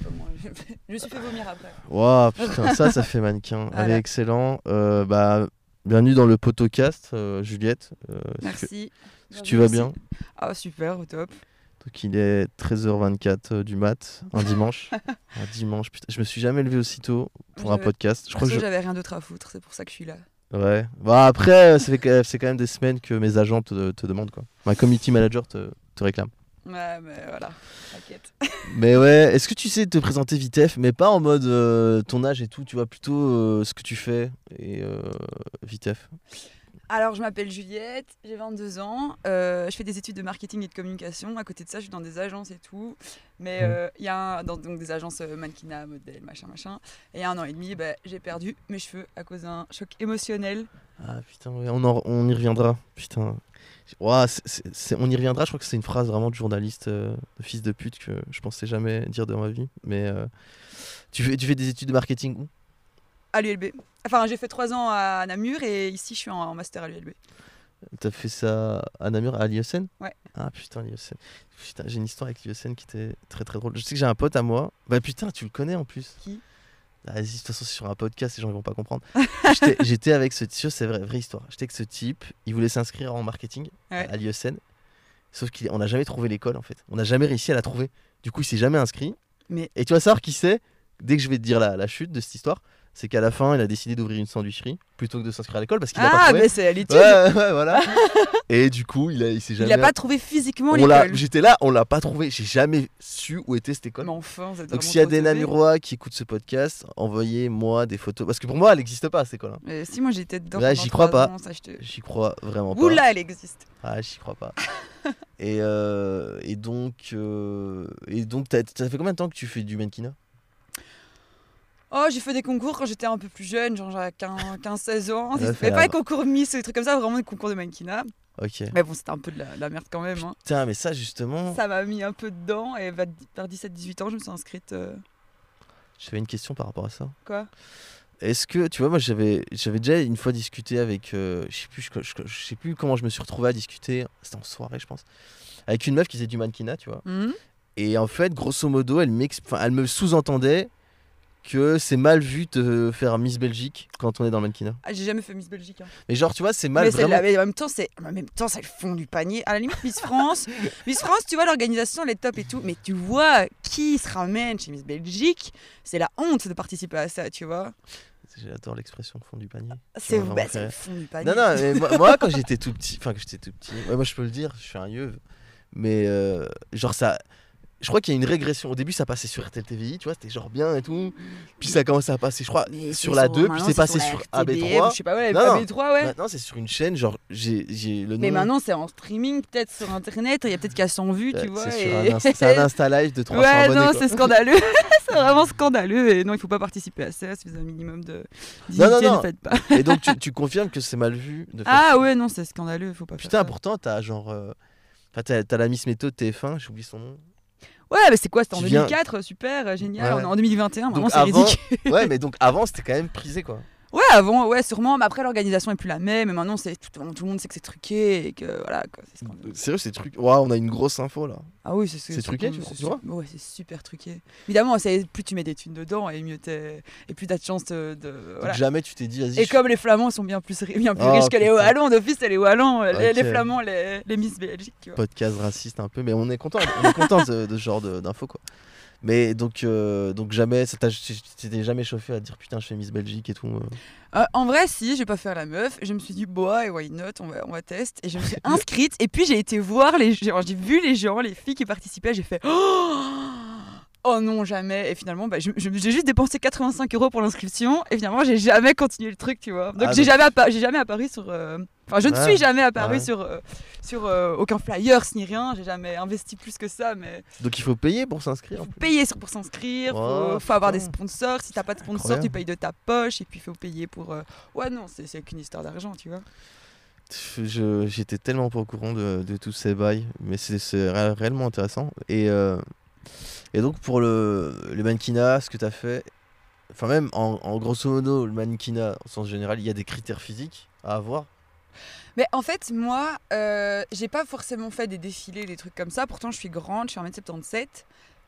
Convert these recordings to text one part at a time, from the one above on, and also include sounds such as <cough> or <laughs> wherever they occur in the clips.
<laughs> Je me suis fait vomir après. Waouh, <laughs> putain, ça, ça fait mannequin. Allez, Voilà. excellent. Euh, bah, bienvenue dans le potocast, euh, Juliette. Euh, Merci. est-ce que tu vas bien Ah, super, au top. Donc, il est 13h24 euh, du mat, un dimanche. <laughs> un dimanche, putain, je me suis jamais levé aussitôt pour un podcast. Je crois que je- j'avais rien d'autre à foutre, c'est pour ça que je suis là. Ouais. Bah, après, euh, c'est quand même des semaines que mes agents te, te demandent, quoi. Ma community manager te, te réclame. Ouais, mais voilà, t'inquiète. <laughs> Mais ouais, est-ce que tu sais te présenter vitef, mais pas en mode euh, ton âge et tout, tu vois, plutôt euh, ce que tu fais et euh, vitef? Alors, je m'appelle Juliette, j'ai 22 ans, euh, je fais des études de marketing et de communication. À côté de ça, je suis dans des agences et tout. Mais euh, il y a un- dans, donc des agences euh, mannequinat, modèle, machin, machin. Et il y a un an et demi, bah, j'ai perdu mes cheveux à cause d'un choc émotionnel. Ah putain, ouais, on, en- on y reviendra. Putain. Ouah, c'est- c'est- c'est- on y reviendra, je crois que c'est une phrase vraiment de journaliste, euh, de fils de pute que je pensais jamais dire dans ma vie. Mais euh, tu, fais, tu fais des études de marketing où? À l'ULB. Enfin, j'ai fait trois ans à Namur et ici, je suis en, en master à l'ULB. T'as fait ça à Namur, à l'IESN? Ouais. Ah putain, l'IESN. Putain, j'ai une histoire avec l'IESN qui était très très drôle. Je sais que j'ai un pote à moi. Bah putain, tu le connais en plus. Qui? Ah, Vas-y, de toute façon, c'est sur un podcast, les gens ils vont pas comprendre. <laughs> J'étais- avec ce type, c'est vrai, vraie histoire. J'étais avec ce type, il voulait s'inscrire en marketing Ouais. à l'IESN. Sauf qu'on n'a jamais trouvé l'école en fait. On n'a jamais réussi à la trouver. Du coup, il s'est jamais inscrit. Mais- Et tu vas savoir qui c'est, dès que je vais te dire la, la chute de cette histoire, c'est qu'à la fin, il a décidé d'ouvrir une sandwicherie plutôt que de s'inscrire à l'école parce qu'il a pas Ah, trouvé. mais c'est à l'étude. Ouais, ouais, voilà. <laughs> et du coup, il, a, il s'est Il jamais. n'a pas trouvé physiquement l'école. J'étais là, on l'a pas trouvé. J'ai jamais su où était cette école. Mais enfin, vous êtes Donc s'il y a des. Namurois qui écoutent ce podcast, envoyez-moi des photos. Parce que pour moi, elle n'existe pas cette école. hein. Mais si, moi j'étais dedans. Pendant j'y crois pas. te- J'y crois vraiment pas. Oula, elle existe. Ah, j'y crois pas. <laughs> et, euh, et donc, euh, et donc, t'as- ça fait combien de temps que tu fais du mannequinat? Oh, j'ai fait des concours quand j'étais un peu plus jeune, genre j'avais 15-16 ans. Mais pas les concours Miss ou des trucs comme ça, vraiment des concours de mannequinat. Ok. Mais bon, c'était un peu de la, de la merde quand même. hein. Putain, mais ça justement, Ça m'a mis un peu dedans et vers vers 17-18 ans, je me suis inscrite. euh, j'avais une question par rapport à ça. Quoi? Est-ce que, tu vois, moi j'avais, déjà une fois discuté avec, euh, je sais plus, je, je- je sais plus comment je me suis retrouvé à discuter. C'était en soirée, je pense, avec une meuf qui faisait du mannequinat, tu vois. Mhm. Et en fait, grosso modo, elle, elle me sous-entendait que c'est mal vu de faire Miss Belgique quand on est dans le mannequinat. Ah, j'ai jamais fait Miss Belgique. hein. Mais genre, tu vois, c'est mal mais, c'est vraiment. la- mais en même temps, c'est en même temps, c'est le fond du panier. À la limite, Miss France, <laughs> Miss France, tu vois, l'organisation, elle est top et tout. Mais tu vois qui se ramène chez Miss Belgique, c'est la honte de participer à ça, tu vois. J'adore l'expression fond du panier. C'est bah, le fond du panier. Non, non, mais moi, moi, quand j'étais tout petit, enfin que j'étais tout petit, ouais, moi je peux le dire, je suis un yeuve, mais euh, genre ça, je crois qu'il y a une régression. Au début, ça passait sur RTL TVI, tu vois, c'était genre bien et tout, puis ça commençait à passer, je crois, Mais sur la 2, puis c'est passé sur RTBF, AB3. Je sais pas, ouais, Non, non. AB3, ouais. Maintenant, c'est sur une chaîne, genre j'ai le nom. Mais maintenant, c'est en streaming, peut-être sur internet. Il y a peut-être qu'à 100 vues, tu vois. c'est et- un, insta- c'est un Insta Live de 300 Ouais, abonnés. non, c'est scandaleux. <laughs> c'est vraiment scandaleux. Et non, il faut pas participer à ça. Si vous avez un minimum de Non, non, non. faites pas. Et donc tu, tu confirmes que c'est mal vu de faire Ah ça. ouais, non, c'est scandaleux. Faut pas Putain, pourtant, t'as genre. euh, Enfin, t'as, la Miss Méthode TF1, j'ai oublié son nom. Ouais, mais c'est quoi C'était en Tu viens- 2004, super, euh, génial. Ouais, On est en 2021, maintenant c'est ridicule. Ouais, mais donc avant, c'était quand même prisé quoi. Ouais, avant, ouais, sûrement. Mais après, l'organisation est plus la même. Mais maintenant, c'est tout, tout le monde sait que c'est truqué et que voilà, scandaleux. Sérieux, c'est truc. Waouh, on a une grosse info là. Ah oui, c'est C'est truqué, tu vois? Ouais, c'est super truqué. Évidemment, plus tu mets des thunes dedans et mieux t'es et plus t'as de chance de. de- voilà. Donc jamais tu t'es dit, vas-y. Et je- comme les Flamands sont bien plus, bien plus Oh, riches que les putain. Wallons, d'office, c'est les Wallons, les, les. Flamands, les, les Miss Belgique, tu vois. Podcast raciste un peu, mais on est content, on est content de, de ce genre d'infos quoi. Mais donc, euh, donc jamais, t'es jamais chauffé à dire putain, je fais Miss Belgique et tout. euh. Euh, en vrai, si, je vais pas faire la meuf. Je me suis dit, boah, et why not, on va, on va tester. Et je me suis <laughs> inscrite. et puis j'ai été voir les gens, j'ai vu les gens, les filles qui participaient. J'ai fait, oh, oh non, jamais. Et finalement, bah, j'ai juste dépensé 85 euros pour l'inscription. Et finalement, j'ai jamais continué le truc, tu vois. Donc Ah, j'ai donc- jamais, appa- j'ai jamais apparu sur. Enfin, je ne Ouais. suis jamais apparu Ouais. sur, euh, sur euh, aucun flyer ni rien. J'ai jamais investi plus que ça, mais Donc il faut payer pour s'inscrire. en faut payer pour s'inscrire, Oh, faut, faut avoir des sponsors. Si t'as pas de sponsors, Incroyable. tu payes de ta poche et puis il faut payer pour. euh, Ouais, non, c'est qu'une histoire d'argent, tu vois. J'étais tellement pas au courant de, de tous ces bails, mais c'est c'est ré- réellement intéressant. Et, et donc pour le, le mannequinat, ce que tu as fait, enfin même en, en grosso modo, le mannequinat au sens général, il y a des critères physiques à avoir. Mais en fait, moi, euh, j'ai pas forcément fait des défilés, des trucs comme ça. Pourtant, je suis grande, je suis 1m77.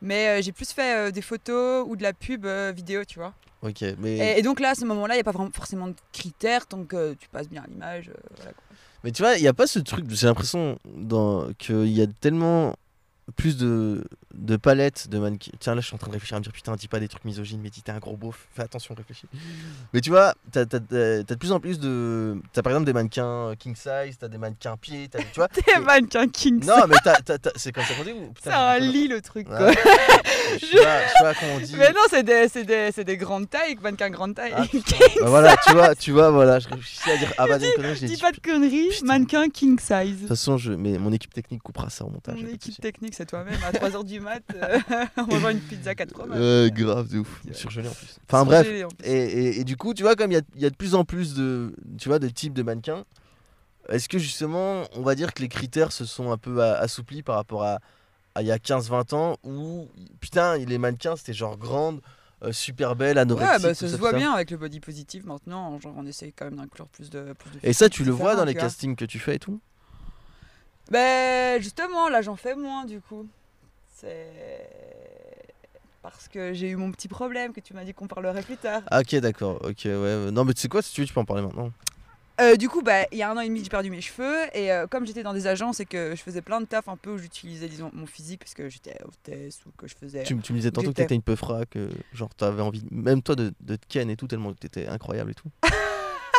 Mais euh, j'ai plus fait euh, des photos ou de la pub vidéo, tu vois. Ok, mais, Et, et donc là, à ce moment-là, il n'y a pas vraiment forcément de critères tant que tu passes bien à l'image. voilà, quoi. mais tu vois, il n'y a pas ce truc, j'ai l'impression dans... qu'il y a tellement plus de, de palettes de mannequins. Tiens, là, je suis en train de réfléchir à me dire, putain, dis pas des trucs misogynes, mais dis t'es un gros beauf, fais attention, réfléchis. mais tu vois, t'as t'as- t'as- t'as de plus en plus de. T'as par exemple des mannequins king size, t'as des mannequins pieds, t'as tu vois. <laughs> T'es et- un mannequin king. Non, mais t'as- c'est comme ça qu'on dit ou c'est un lit le truc, quoi. Je sais <laughs> pas, je sais pas comment on dit. Mais non, c'est des, c'est des, c'est des grandes tailles, mannequin grande taille. Ah, <laughs> Bah voilà, tu vois, tu vois, voilà, je réfléchissais à dire ah bah des conneries, j'ai Dis dit. pas de conneries, mannequin king De size. toute façon, je, mais mon équipe technique coupera ça au montage. Mon de équipe technique, c'est toi-même. À 3h du mat, euh, <laughs> on mange une pizza 4 fromages. Euh, grave de ouf, surgelé en plus. Enfin bref, Surgelé, en plus. et, et- et du coup, tu vois, comme il y a, il y a de plus en plus de, tu vois, de types de mannequins, est-ce que justement, on va dire que les critères se sont un peu assouplis par rapport à, à il y a 15-20 ans où, putain, les mannequins c'était genre grande, euh, super belle, anorexique. Ouais, bah, ça se voit bien avec le body positive maintenant. Genre, on essaye quand même d'inclure plus de, plus de Et ça, tu le vois dans les castings que tu fais et tout. Ben, justement, là, j'en fais moins du coup. C'est. Parce que j'ai eu mon petit problème que tu m'as dit qu'on parlerait plus tard. Ah, ok, d'accord, ok, ouais. Non, mais tu sais quoi, si tu veux, tu peux en parler maintenant. Euh, du coup, bah, il y a un an et demi, j'ai perdu mes cheveux. Et euh, comme j'étais dans des agences et que je faisais plein de taf un peu où j'utilisais, disons, mon physique, parce que j'étais hôtesse ou que je faisais. Tu, tu me disais tantôt que t'étais une peu frac, que genre t'avais envie, même toi, de, de te ken et tout, tellement que t'étais incroyable et tout. <laughs>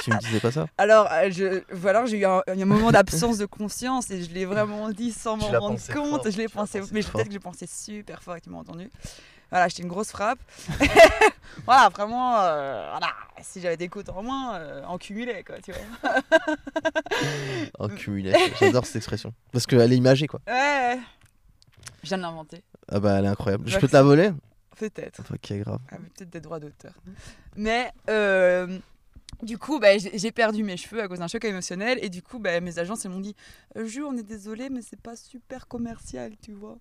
tu me disais pas ça Alors, euh, je, voilà, j'ai eu un, un moment d'absence de conscience et je l'ai vraiment dit sans m'en rendre compte. fort, je l'ai pensé, pensé mais peut-être que j'ai pensé super fort et tu m'as entendu. Voilà, j'étais une grosse frappe. <laughs> voilà, vraiment, euh, voilà, si j'avais des côtes en moins, euh, en cumulé, quoi, tu vois. En cumulé. J'adore cette expression. Parce qu'elle est imagée, quoi. Ouais, je viens de l'inventer, Ah bah, elle est incroyable. Je peux te la voler peut-être. Ok, grave. avec peut-être des droits d'auteur. Mais euh, du coup, bah, j'ai perdu mes cheveux à cause d'un choc émotionnel. Et du coup, bah, mes agences elles m'ont dit euh, Ju, on est désolé, mais c'est pas super commercial, tu vois.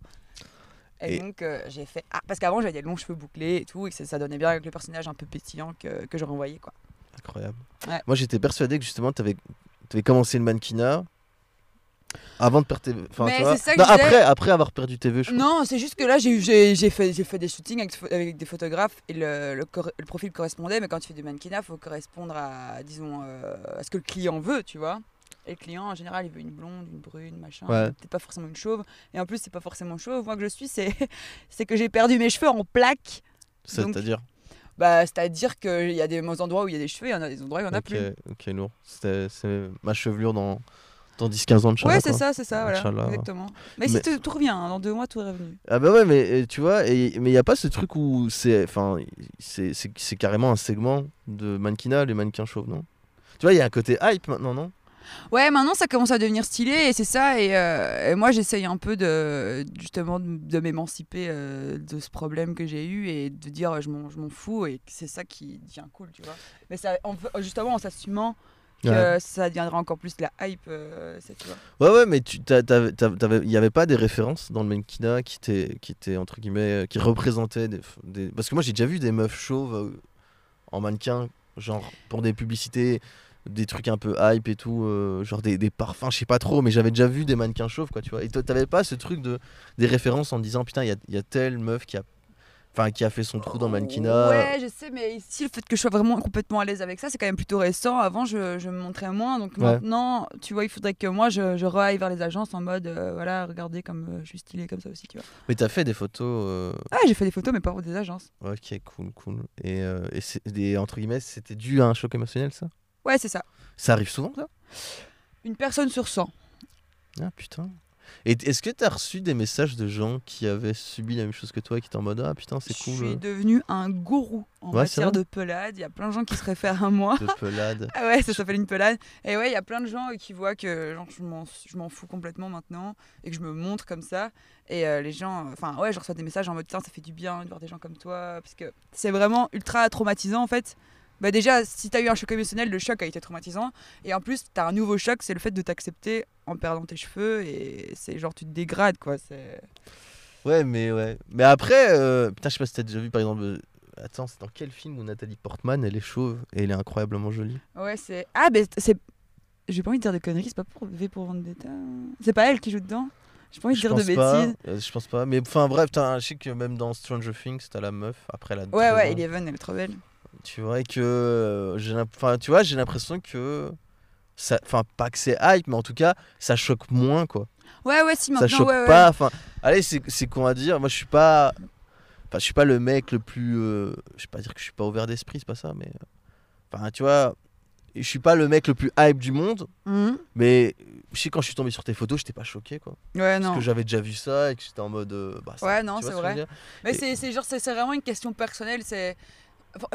Et, Et- donc, euh, j'ai fait Ah, parce qu'avant, j'avais des longs cheveux bouclés et tout, et que ça, ça donnait bien avec le personnage un peu pétillant que, que je renvoyais, quoi. Incroyable. Ouais. Moi, j'étais persuadé que justement, t'avais avais commencé le mannequinat avant de perdre. Enfin, tu vois. Non, disais. après, après avoir perdu tes vœux, je crois. Non, c'est juste que là, j'ai fait, j'ai fait des shootings avec, avec des photographes et le, le, cor- le profil correspondait. Mais quand tu fais du mannequinat, il faut correspondre à, disons, euh, à ce que le client veut, tu vois. Et le client, en général, il veut une blonde, une brune, machin. Ouais. Peut-être pas forcément une chauve. Et en plus, c'est pas forcément chauve. Moi que je suis, c'est <laughs> que j'ai perdu mes cheveux en plaques. C'est-à-dire Bah, C'est-à-dire qu'il y a des endroits où il y a des cheveux, il y en a des endroits où il y en a plus. ok, lourd. C'est ma chevelure dans, dans 10-15 ans de Ouais, Inch'Allah, c'est ça, c'est ça, voilà. Inch'Allah. Exactement. Mais, Mais- si tout, tout revient, hein, dans deux mois, tout est revenu. Ah bah ouais, mais tu vois, et, mais il n'y a pas ce truc où c'est enfin, c'est c'est- c'est carrément un segment de mannequinat, les mannequins chauves, non? Tu vois, il y a un côté hype maintenant, non? Ouais, maintenant ça commence à devenir stylé et c'est ça. Et, euh, et moi j'essaye un peu de justement de, de m'émanciper euh, de ce problème que j'ai eu et de dire je m'en je m'en fous et c'est ça qui devient cool, tu vois. Mais ça, en justement en s'assumant que Ouais. ça deviendra encore plus la hype, euh, ça, tu vois. Ouais, ouais, mais il n'y avait pas des références dans le mannequinat qui étaient, qui étaient entre guillemets, euh, qui représentaient des, des- Parce que moi j'ai déjà vu des meufs chauves euh, en mannequin, genre pour des publicités, des trucs un peu hype et tout, euh, genre des, des parfums, je sais pas trop, mais j'avais déjà vu des mannequins chauves, quoi, tu vois. Et t'avais pas ce truc de des références en disant putain, il y a, il y a telle meuf qui a, enfin, qui a fait son trou dans mannequinat. Ouais, je sais, mais ici, le fait que je sois vraiment complètement à l'aise avec ça, c'est quand même plutôt récent. Avant, je, je me montrais moins. Donc Ouais. maintenant, tu vois, il faudrait que moi, je, je reaille vers les agences en mode, euh, voilà, regardez comme euh, je suis stylée comme ça aussi, tu vois. Mais t'as fait des photos. euh, Ah, j'ai fait des photos, mais pas pour des agences. Ok, cool, cool. Et, euh, et des entre guillemets, c'était dû à un choc émotionnel, ça? Ouais, c'est ça. Ça arrive souvent, ça? Une personne sur 100. Ah putain. Et est-ce que t'as reçu des messages de gens qui avaient subi la même chose que toi et qui étaient en mode ah putain c'est Je cool suis euh, devenu un gourou en Ouais, matière de pelade. Il y a plein de gens qui se réfèrent à moi. de pelade <laughs> Ah ouais, ça s'appelle une pelade. Et ouais, il y a plein de gens euh, qui voient que genre, je m'en- je fous complètement maintenant et que je me montre comme ça. Et euh, les gens, enfin ouais, je reçois des messages en mode tiens, ça fait du bien de voir des gens comme toi. Parce que c'est vraiment ultra traumatisant en fait. Bah déjà, si t'as eu un choc émotionnel, le choc a été traumatisant. Et en plus, t'as un nouveau choc, c'est le fait de t'accepter en perdant tes cheveux. Et c'est genre, tu te dégrades quoi. C'est. Ouais mais ouais. Mais après euh, putain je sais pas si t'as déjà vu par exemple euh, attends c'est dans quel film où Nathalie Portman elle est chauve et elle est incroyablement jolie? Ouais, c'est. Ah, ben c'est. J'ai pas envie de dire des conneries, c'est pas pour V pour Vendetta. C'est pas elle qui joue dedans? J'ai pas envie de Je dire de pense pas, bêtises. euh, je pense pas. Mais enfin bref, t'as un- je sais que même dans Stranger Things, t'as la meuf après la. Ouais, ouais. Eleven, elle est trop belle. Tu vois que euh, enfin tu vois j'ai l'impression que ça enfin pas que c'est hype mais en tout cas ça choque moins quoi Ouais, ouais, si ça maintenant, choque ouais, ouais. pas enfin allez c'est con à dire moi je suis pas enfin je suis pas le mec le plus euh, je vais pas dire que je suis pas ouvert d'esprit c'est pas ça mais euh, enfin tu vois je suis pas le mec le plus hype du monde Mhm. mais je sais quand je suis tombé sur tes photos j'étais pas choqué quoi Ouais, parce non. que j'avais déjà vu ça et que j'étais en mode euh, bah, ça- Ouais, non, c'est ce vrai. Mais Et- c'est genre, c'est vraiment une question personnelle. C'est.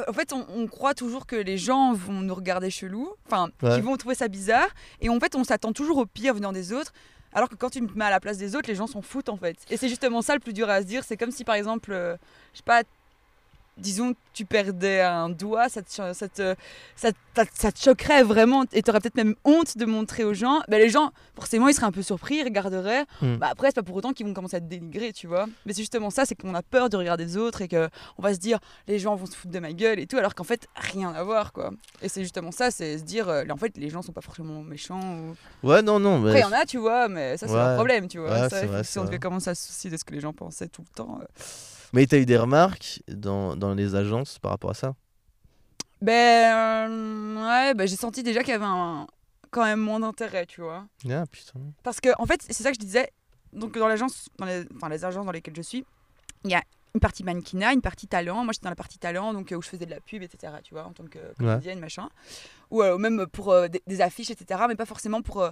En fait, on, on croit toujours que les gens vont nous regarder chelou, enfin, Ouais. qu'ils vont trouver ça bizarre, et en fait, on s'attend toujours au pire venant des autres. Alors que quand tu te mets à la place des autres, les gens s'en foutent en fait. Et c'est justement ça le plus dur à se dire. C'est comme si par exemple, euh, je sais pas, disons que tu perdais un doigt, ça te, ça te, ça, te choquerait vraiment et tu aurais peut-être même honte de montrer aux gens. Ben, les gens, forcément, ils seraient un peu surpris, ils regarderaient. Hmm. Bah, après, c'est pas pour autant qu'ils vont commencer à te dénigrer, tu vois. Mais c'est justement ça, c'est qu'on a peur de regarder les autres et que on va se dire les gens vont se foutre de ma gueule et tout, alors qu'en fait, rien à voir quoi. Et c'est justement ça, c'est se dire euh, en fait, les gens sont pas forcément méchants. Ou... ouais non non mais Après, il y en a, tu vois, mais ça, c'est Ouais. leur problème, tu vois. Ouais, Ça, c'est vrai, si on devait commencer à se soucier de ce que les gens pensaient tout le temps. euh. Mais t'as eu des remarques dans, dans les agences par rapport à ça? Ben, euh, ouais, ben, j'ai senti déjà qu'il y avait un... quand même moins d'intérêt, tu vois. ah putain Parce que, en fait, c'est ça que je disais. Donc, dans l'agence, dans les, enfin, les agences dans lesquelles je suis, il y a une partie mannequinat, une partie talent. Moi, j'étais dans la partie talent, donc euh, où je faisais de la pub, etc. Tu vois, en tant que comédienne, machin. Ou euh, même pour euh, des, des affiches, etc. Mais pas forcément pour.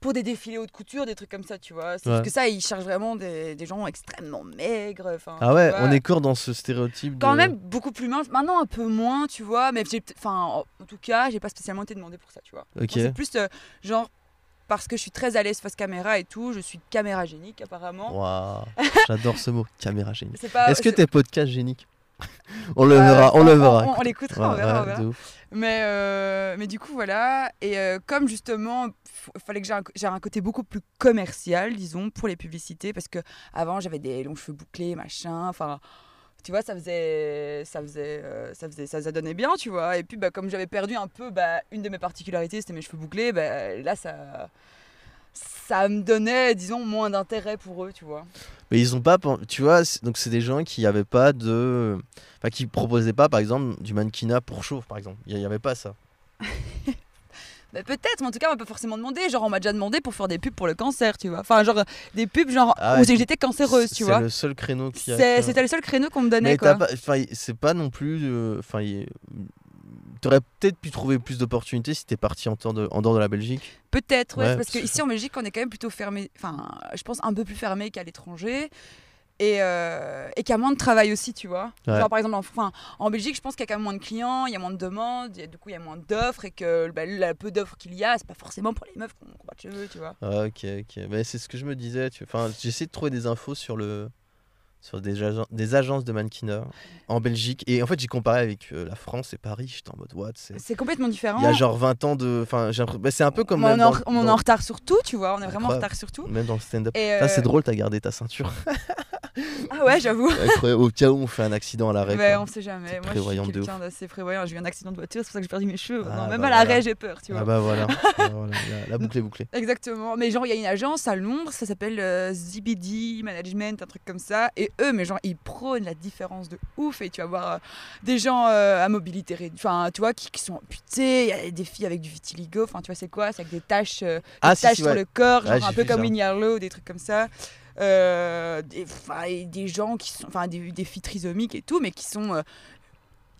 Pour des défilés haute couture, des trucs comme ça, tu vois. C'est Ouais. Parce que ça, ils cherchent vraiment des, des gens extrêmement maigres. ah ouais on est encore dans ce stéréotype Quand de... même beaucoup plus mince. Maintenant, un peu moins, tu vois. Mais enfin, en tout cas, j'ai pas spécialement été demandé pour ça, tu vois. ok C'est plus euh, genre parce que je suis très à l'aise face caméra et tout, je suis caméra génique apparemment. Waouh, <laughs> j'adore ce mot, caméra génique. C'est pas. Est-ce que t'es podcast génique? <laughs> On le euh, verra, on le verra. On, on l'écoutera, on Ouais, verra, on ouais, verra. de ouf. Mais, euh, mais du coup, voilà. Et euh, comme justement, il fallait que j'ai un, un côté beaucoup plus commercial, disons, pour les publicités, parce que avant j'avais des longs cheveux bouclés, machin. Enfin, tu vois, ça faisait, ça faisait, euh, ça faisait, ça, ça donnait bien, tu vois. Et puis, bah, comme j'avais perdu un peu, bah, une de mes particularités, c'était mes cheveux bouclés. Bah, là, ça, ça me donnait, disons, moins d'intérêt pour eux, tu vois. Mais ils ont pas, tu vois, c'est- donc c'est des gens qui avaient pas de, enfin qui proposaient pas, par exemple, du mannequinat pour chauve, par exemple. Il y, y avait pas ça. <laughs> Bah, peut-être, mais en tout cas, on m'a pas forcément demandé. Genre, on m'a déjà demandé pour faire des pubs pour le cancer, tu vois. Enfin, genre, des pubs, genre, Ah où j'étais cancéreuse, tu C'est vois. le seul créneau qui. C'est- C'était le seul créneau qu'on me donnait, Mais quoi. enfin, c'est pas non plus, euh, y- t'aurais peut-être pu trouver plus d'opportunités si t'es parti en dehors de, en dehors de la Belgique. Peut-être, ouais, Ouais, c'est parce que- qu'ici en Belgique, on est quand même plutôt fermé, enfin, je pense un peu plus fermé qu'à l'étranger. Et, euh, et qu'il y a moins de travail aussi, tu vois. Ouais. Genre, par exemple, en, enfin, en Belgique, je pense qu'il y a quand même moins de clients, il y a moins de demandes, du coup, il y a moins d'offres, et que bah, le peu d'offres qu'il y a, c'est pas forcément pour les meufs qui ont pas de cheveux, tu vois. Ah, ok, ok. Mais c'est ce que je me disais. Tu... Enfin, j'essaie de trouver des infos sur le, sur des, agen- des agences de mannequinat en Belgique. Et en fait, j'ai comparé avec euh, la France et Paris. J'étais en mode what c'est... C'est complètement différent. Il y a genre 20 ans de. Enfin, bah, c'est un peu comme. on, même en, dans- on est en retard sur tout, tu vois. On est vraiment en retard sur tout. Même dans le stand-up. Ça, c'est euh, drôle, t'as gardé ta ceinture. <laughs> Ah ouais, j'avoue. Au cas où on fait un accident à l'arrêt. Ouais, quoi. on sait jamais. Moi, je suis quelqu'un d'assez prévoyant. J'ai eu un accident de voiture, c'est pour ça que j'ai perdu mes cheveux. Ah, Non, même bah à l'arrêt, voilà. j'ai peur, tu vois. <laughs> Ah bah voilà. Ah, voilà. La, la boucle est bouclée. Exactement. Mais genre, il y a une agence à Londres, ça s'appelle euh, ZBD Management, un truc comme ça. Et eux, mais genre, ils prônent la différence de ouf. Et tu vas voir euh, des gens euh, à mobilité réduite, enfin, tu vois, qui, qui sont amputés. Il y a des filles avec du vitiligo. Enfin, tu vois, c'est quoi? C'est avec des taches, des Ah, taches si, sur ouais. le corps, genre Ouais, un peu comme Harlow, des trucs comme ça. Euh, des, des gens qui sont, enfin, des, des filles trisomiques et tout, mais qui sont euh,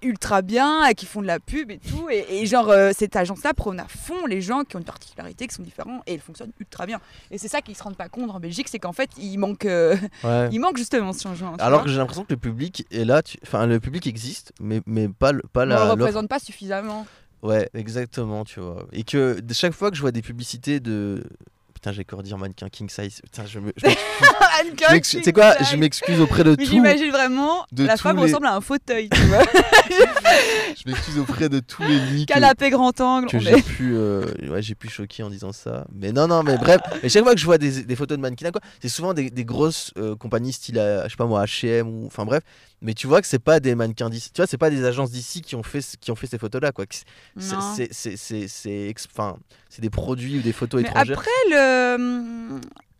ultra bien, et qui font de la pub et tout. Et, et genre, euh, cette agence-là prône à fond les gens qui ont une particularité, qui sont différents, et elle fonctionne ultra bien. Et c'est ça qu'ils se rendent pas compte en Belgique, c'est qu'en fait, il manque, euh, Ouais. <laughs> il manque justement ce changement. Alors que j'ai l'impression que le public est là. tu- Enfin, le public existe, mais, mais pas, pas on la. l'offre. représente pas suffisamment. Ouais, exactement, tu vois. Et que de chaque fois que je vois des publicités de. Putain, j'ai encore dire mannequin king size. Putain, je me. <laughs> Tu sais quoi Je m'excuse auprès de Mais tout. j'imagine vraiment, de la femme les- ressemble à un fauteuil, tu vois. <laughs> <laughs> Je m'excuse auprès de tous les que, Canapé grand angle. que j'ai est- pu, euh, ouais, j'ai pu choquer en disant ça. Mais non, non, mais bref. Mais chaque fois que je vois des, des photos de mannequinat, quoi, c'est souvent des, des grosses euh, compagnies style, euh, je sais pas moi, H&M ou, enfin bref. Mais tu vois que c'est pas des mannequins d'ici. Tu vois, c'est pas des agences d'ici qui ont fait, qui ont fait ces photos-là, quoi. C'est, Non. c'est, c'est, c'est, c'est ex- enfin, c'est des produits ou des photos Mais étrangères. après, le,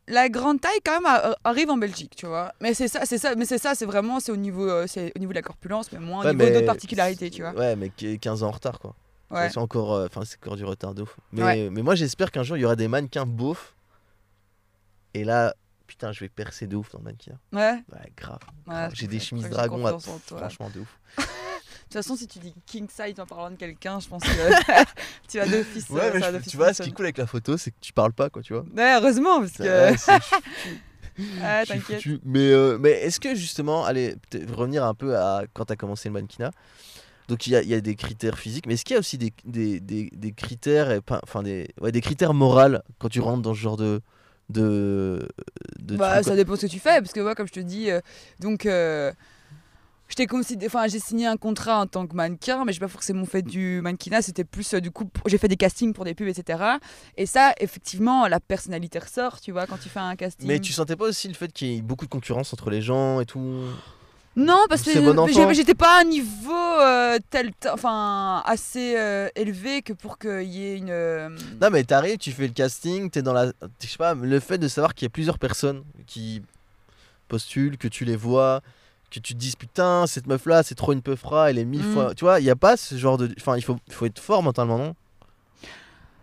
la grande taille quand même a- arrive en Belgique, tu vois. Mais c'est ça, c'est ça, mais c'est ça, c'est vraiment, c'est au niveau, euh, c'est au niveau de la corpulence, mais moins au Ouais, niveau d'autres particularités, tu vois. Ouais, mais qui est 15 ans en retard, quoi. Ouais. C'est encore, euh, enfin, c'est encore du retard de ouf. Mais, Ouais. mais moi, j'espère qu'un jour, il y aura des mannequins beaufs. Et là, putain, je vais percer de ouf dans le mannequin. Ouais. Ouais, grave. J'ai des chemises dragons, à... franchement, de ouf. <laughs> De toute façon, si tu dis king size en parlant de quelqu'un, je pense que <laughs> tu vas d'office. Ouais, euh, mais ça je- tu vois, ce qui est cool avec la photo, c'est que tu parles pas, quoi, tu vois. Ouais, heureusement, parce que. Ah, <laughs> t'inquiète. Mais, euh, mais est-ce que justement, allez, revenir un peu à quand tu as commencé le mannequinat. Donc il y a, il y a des critères physiques, mais est-ce qu'il y a aussi des, des, des, des critères, et enfin des, ouais, des critères moraux quand tu rentres dans ce genre de de, de Bah, ça dépend ce que tu fais, parce que moi, comme je te dis, euh, donc. euh, considéré, enfin, j'ai signé un contrat en tant que mannequin, mais j'ai pas forcément fait du mannequinat. C'était plus euh, du coup, j'ai fait des castings pour des pubs, etc. Et ça, effectivement, la personnalité ressort, tu vois, quand tu fais un casting. Mais tu sentais pas aussi le fait qu'il y ait beaucoup de concurrence entre les gens et tout? Non, parce que bon j'étais pas à un niveau euh, tel, enfin, assez euh, élevé que pour qu'il y ait une. euh, Non mais t'arrives, tu fais le casting, t'es dans la, je sais pas, le fait de savoir qu'il y a plusieurs personnes qui postulent, que tu les vois, que tu te dises putain cette meuf là c'est trop une peufra, elle est mille Mhm. fois, tu vois, il y a pas ce genre de, enfin il faut, faut être fort mentalement non?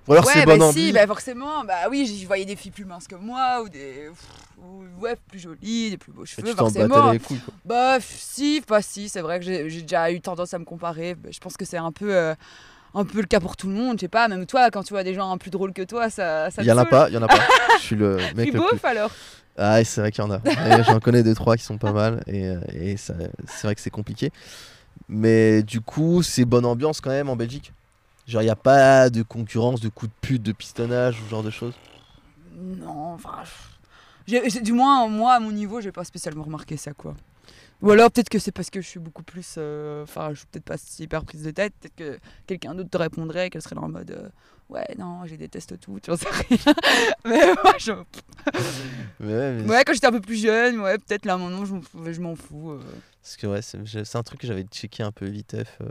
Ou alors c'est ouais, bon bah envie. si, bah forcément, bah oui, j'y voyais des filles plus minces que moi ou des, ou, ouais, plus jolies, des plus beaux Et cheveux, tu forcément. les couilles quoi. Bah si, pas si, c'est vrai que j'ai j'ai déjà eu tendance à me comparer. Bah, je pense que c'est un peu, euh, un peu le cas pour tout le monde. Je sais pas, même toi, quand tu vois des gens plus drôles que toi, ça, ça Il y en a pas, il y en a pas. <laughs> Je suis le Tu mec le plus. beauf alors Ah c'est vrai qu'il y en a. <laughs> J'en connais deux trois qui sont pas mal et, et ça- c'est vrai que c'est compliqué. Mais du coup, c'est bonne ambiance quand même en Belgique. Genre, il n'y a pas de concurrence, de coups de pute, de pistonnage, ou ce genre de choses? Non, enfin. Du moins, moi, à mon niveau, j'ai pas spécialement remarqué ça, quoi. Ou alors, peut-être que c'est parce que je suis beaucoup plus. euh, Enfin, je suis peut-être pas si hyper prise de tête. Peut-être que quelqu'un d'autre te répondrait, qu'elle serait là en mode. euh, ouais, non, je déteste tout, tu vois, sais rien. <laughs> Mais moi, je- Mais ouais, quand j'étais un peu plus jeune, ouais, peut-être là, maintenant, je m'en fous. Je m'en fous euh. Parce que ouais, c'est un truc que j'avais checké un peu vitef euh,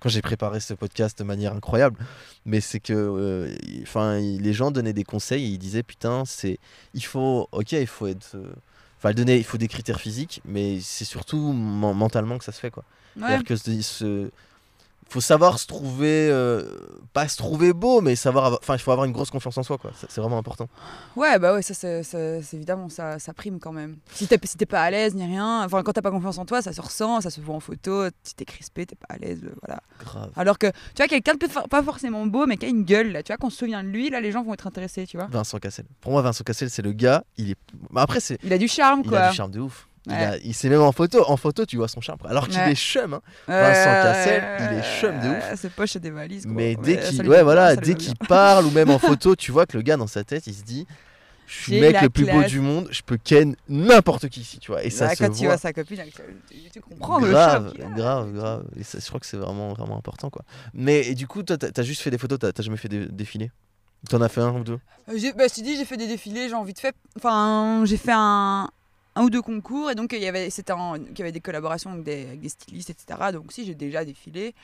quand j'ai préparé ce podcast de manière incroyable. Mais c'est que, euh, enfin, les gens donnaient des conseils et ils disaient putain, c'est, il faut, ok, il faut être, euh, enfin, donner, il faut des critères physiques, mais c'est surtout men- mentalement que ça se fait quoi. Ouais. C'est-à-dire que ce- ce- faut savoir se trouver, euh, pas se trouver beau, mais savoir, avoir- enfin, il faut avoir une grosse confiance en soi quoi. C'est vraiment important. Ouais, bah ouais, ça, c'est évidemment, ça, ça prime quand même. Si t'es si pas à l'aise ni rien, enfin, quand t'as pas confiance en toi, ça se ressent, ça se voit en photo. Si t'es crispé, t'es pas à l'aise, euh, voilà. Grave. Alors que, tu vois, quelqu'un de pas- forcément beau, mais qui a une gueule, là, tu vois, qu'on se souvient de lui, là, les gens vont être intéressés, tu vois. Vincent Cassel. Pour moi, Vincent Cassel, c'est le gars. Il est. bah, après, c'est. Il a du charme, Il quoi. a du charme de ouf. Il, Ouais. a- il c'est même en photo. En photo, tu vois son charme. Alors qu'il est chum. hein. Vincent Cassel, il est chum de ouf. Ses poches et des valises, quoi. Mais dès qu'il, ouais, voilà, dès qu'il parle ou même en <laughs> photo, tu vois que le gars dans sa tête, il se dit, je suis le mec le plus beau du monde, je peux ken n'importe qui ici, tu vois. Et ça Ouais, se quand tu voit. vois sa copine, tu, tu comprends le grave, a. grave, grave. Et ça, je crois que c'est vraiment, vraiment important, quoi. Mais et du coup, toi, t'as, juste fait des photos, t'as, jamais fait des défilés? T'en as fait un ou deux? Euh, Bah, je t'ai dit, j'ai fait des défilés, j'ai envie de faire. Enfin, j'ai fait un, un ou deux concours et donc il y avait, c'était en- il y avait des collaborations avec des, avec des stylistes, etc. Donc si, j'ai déjà défilé.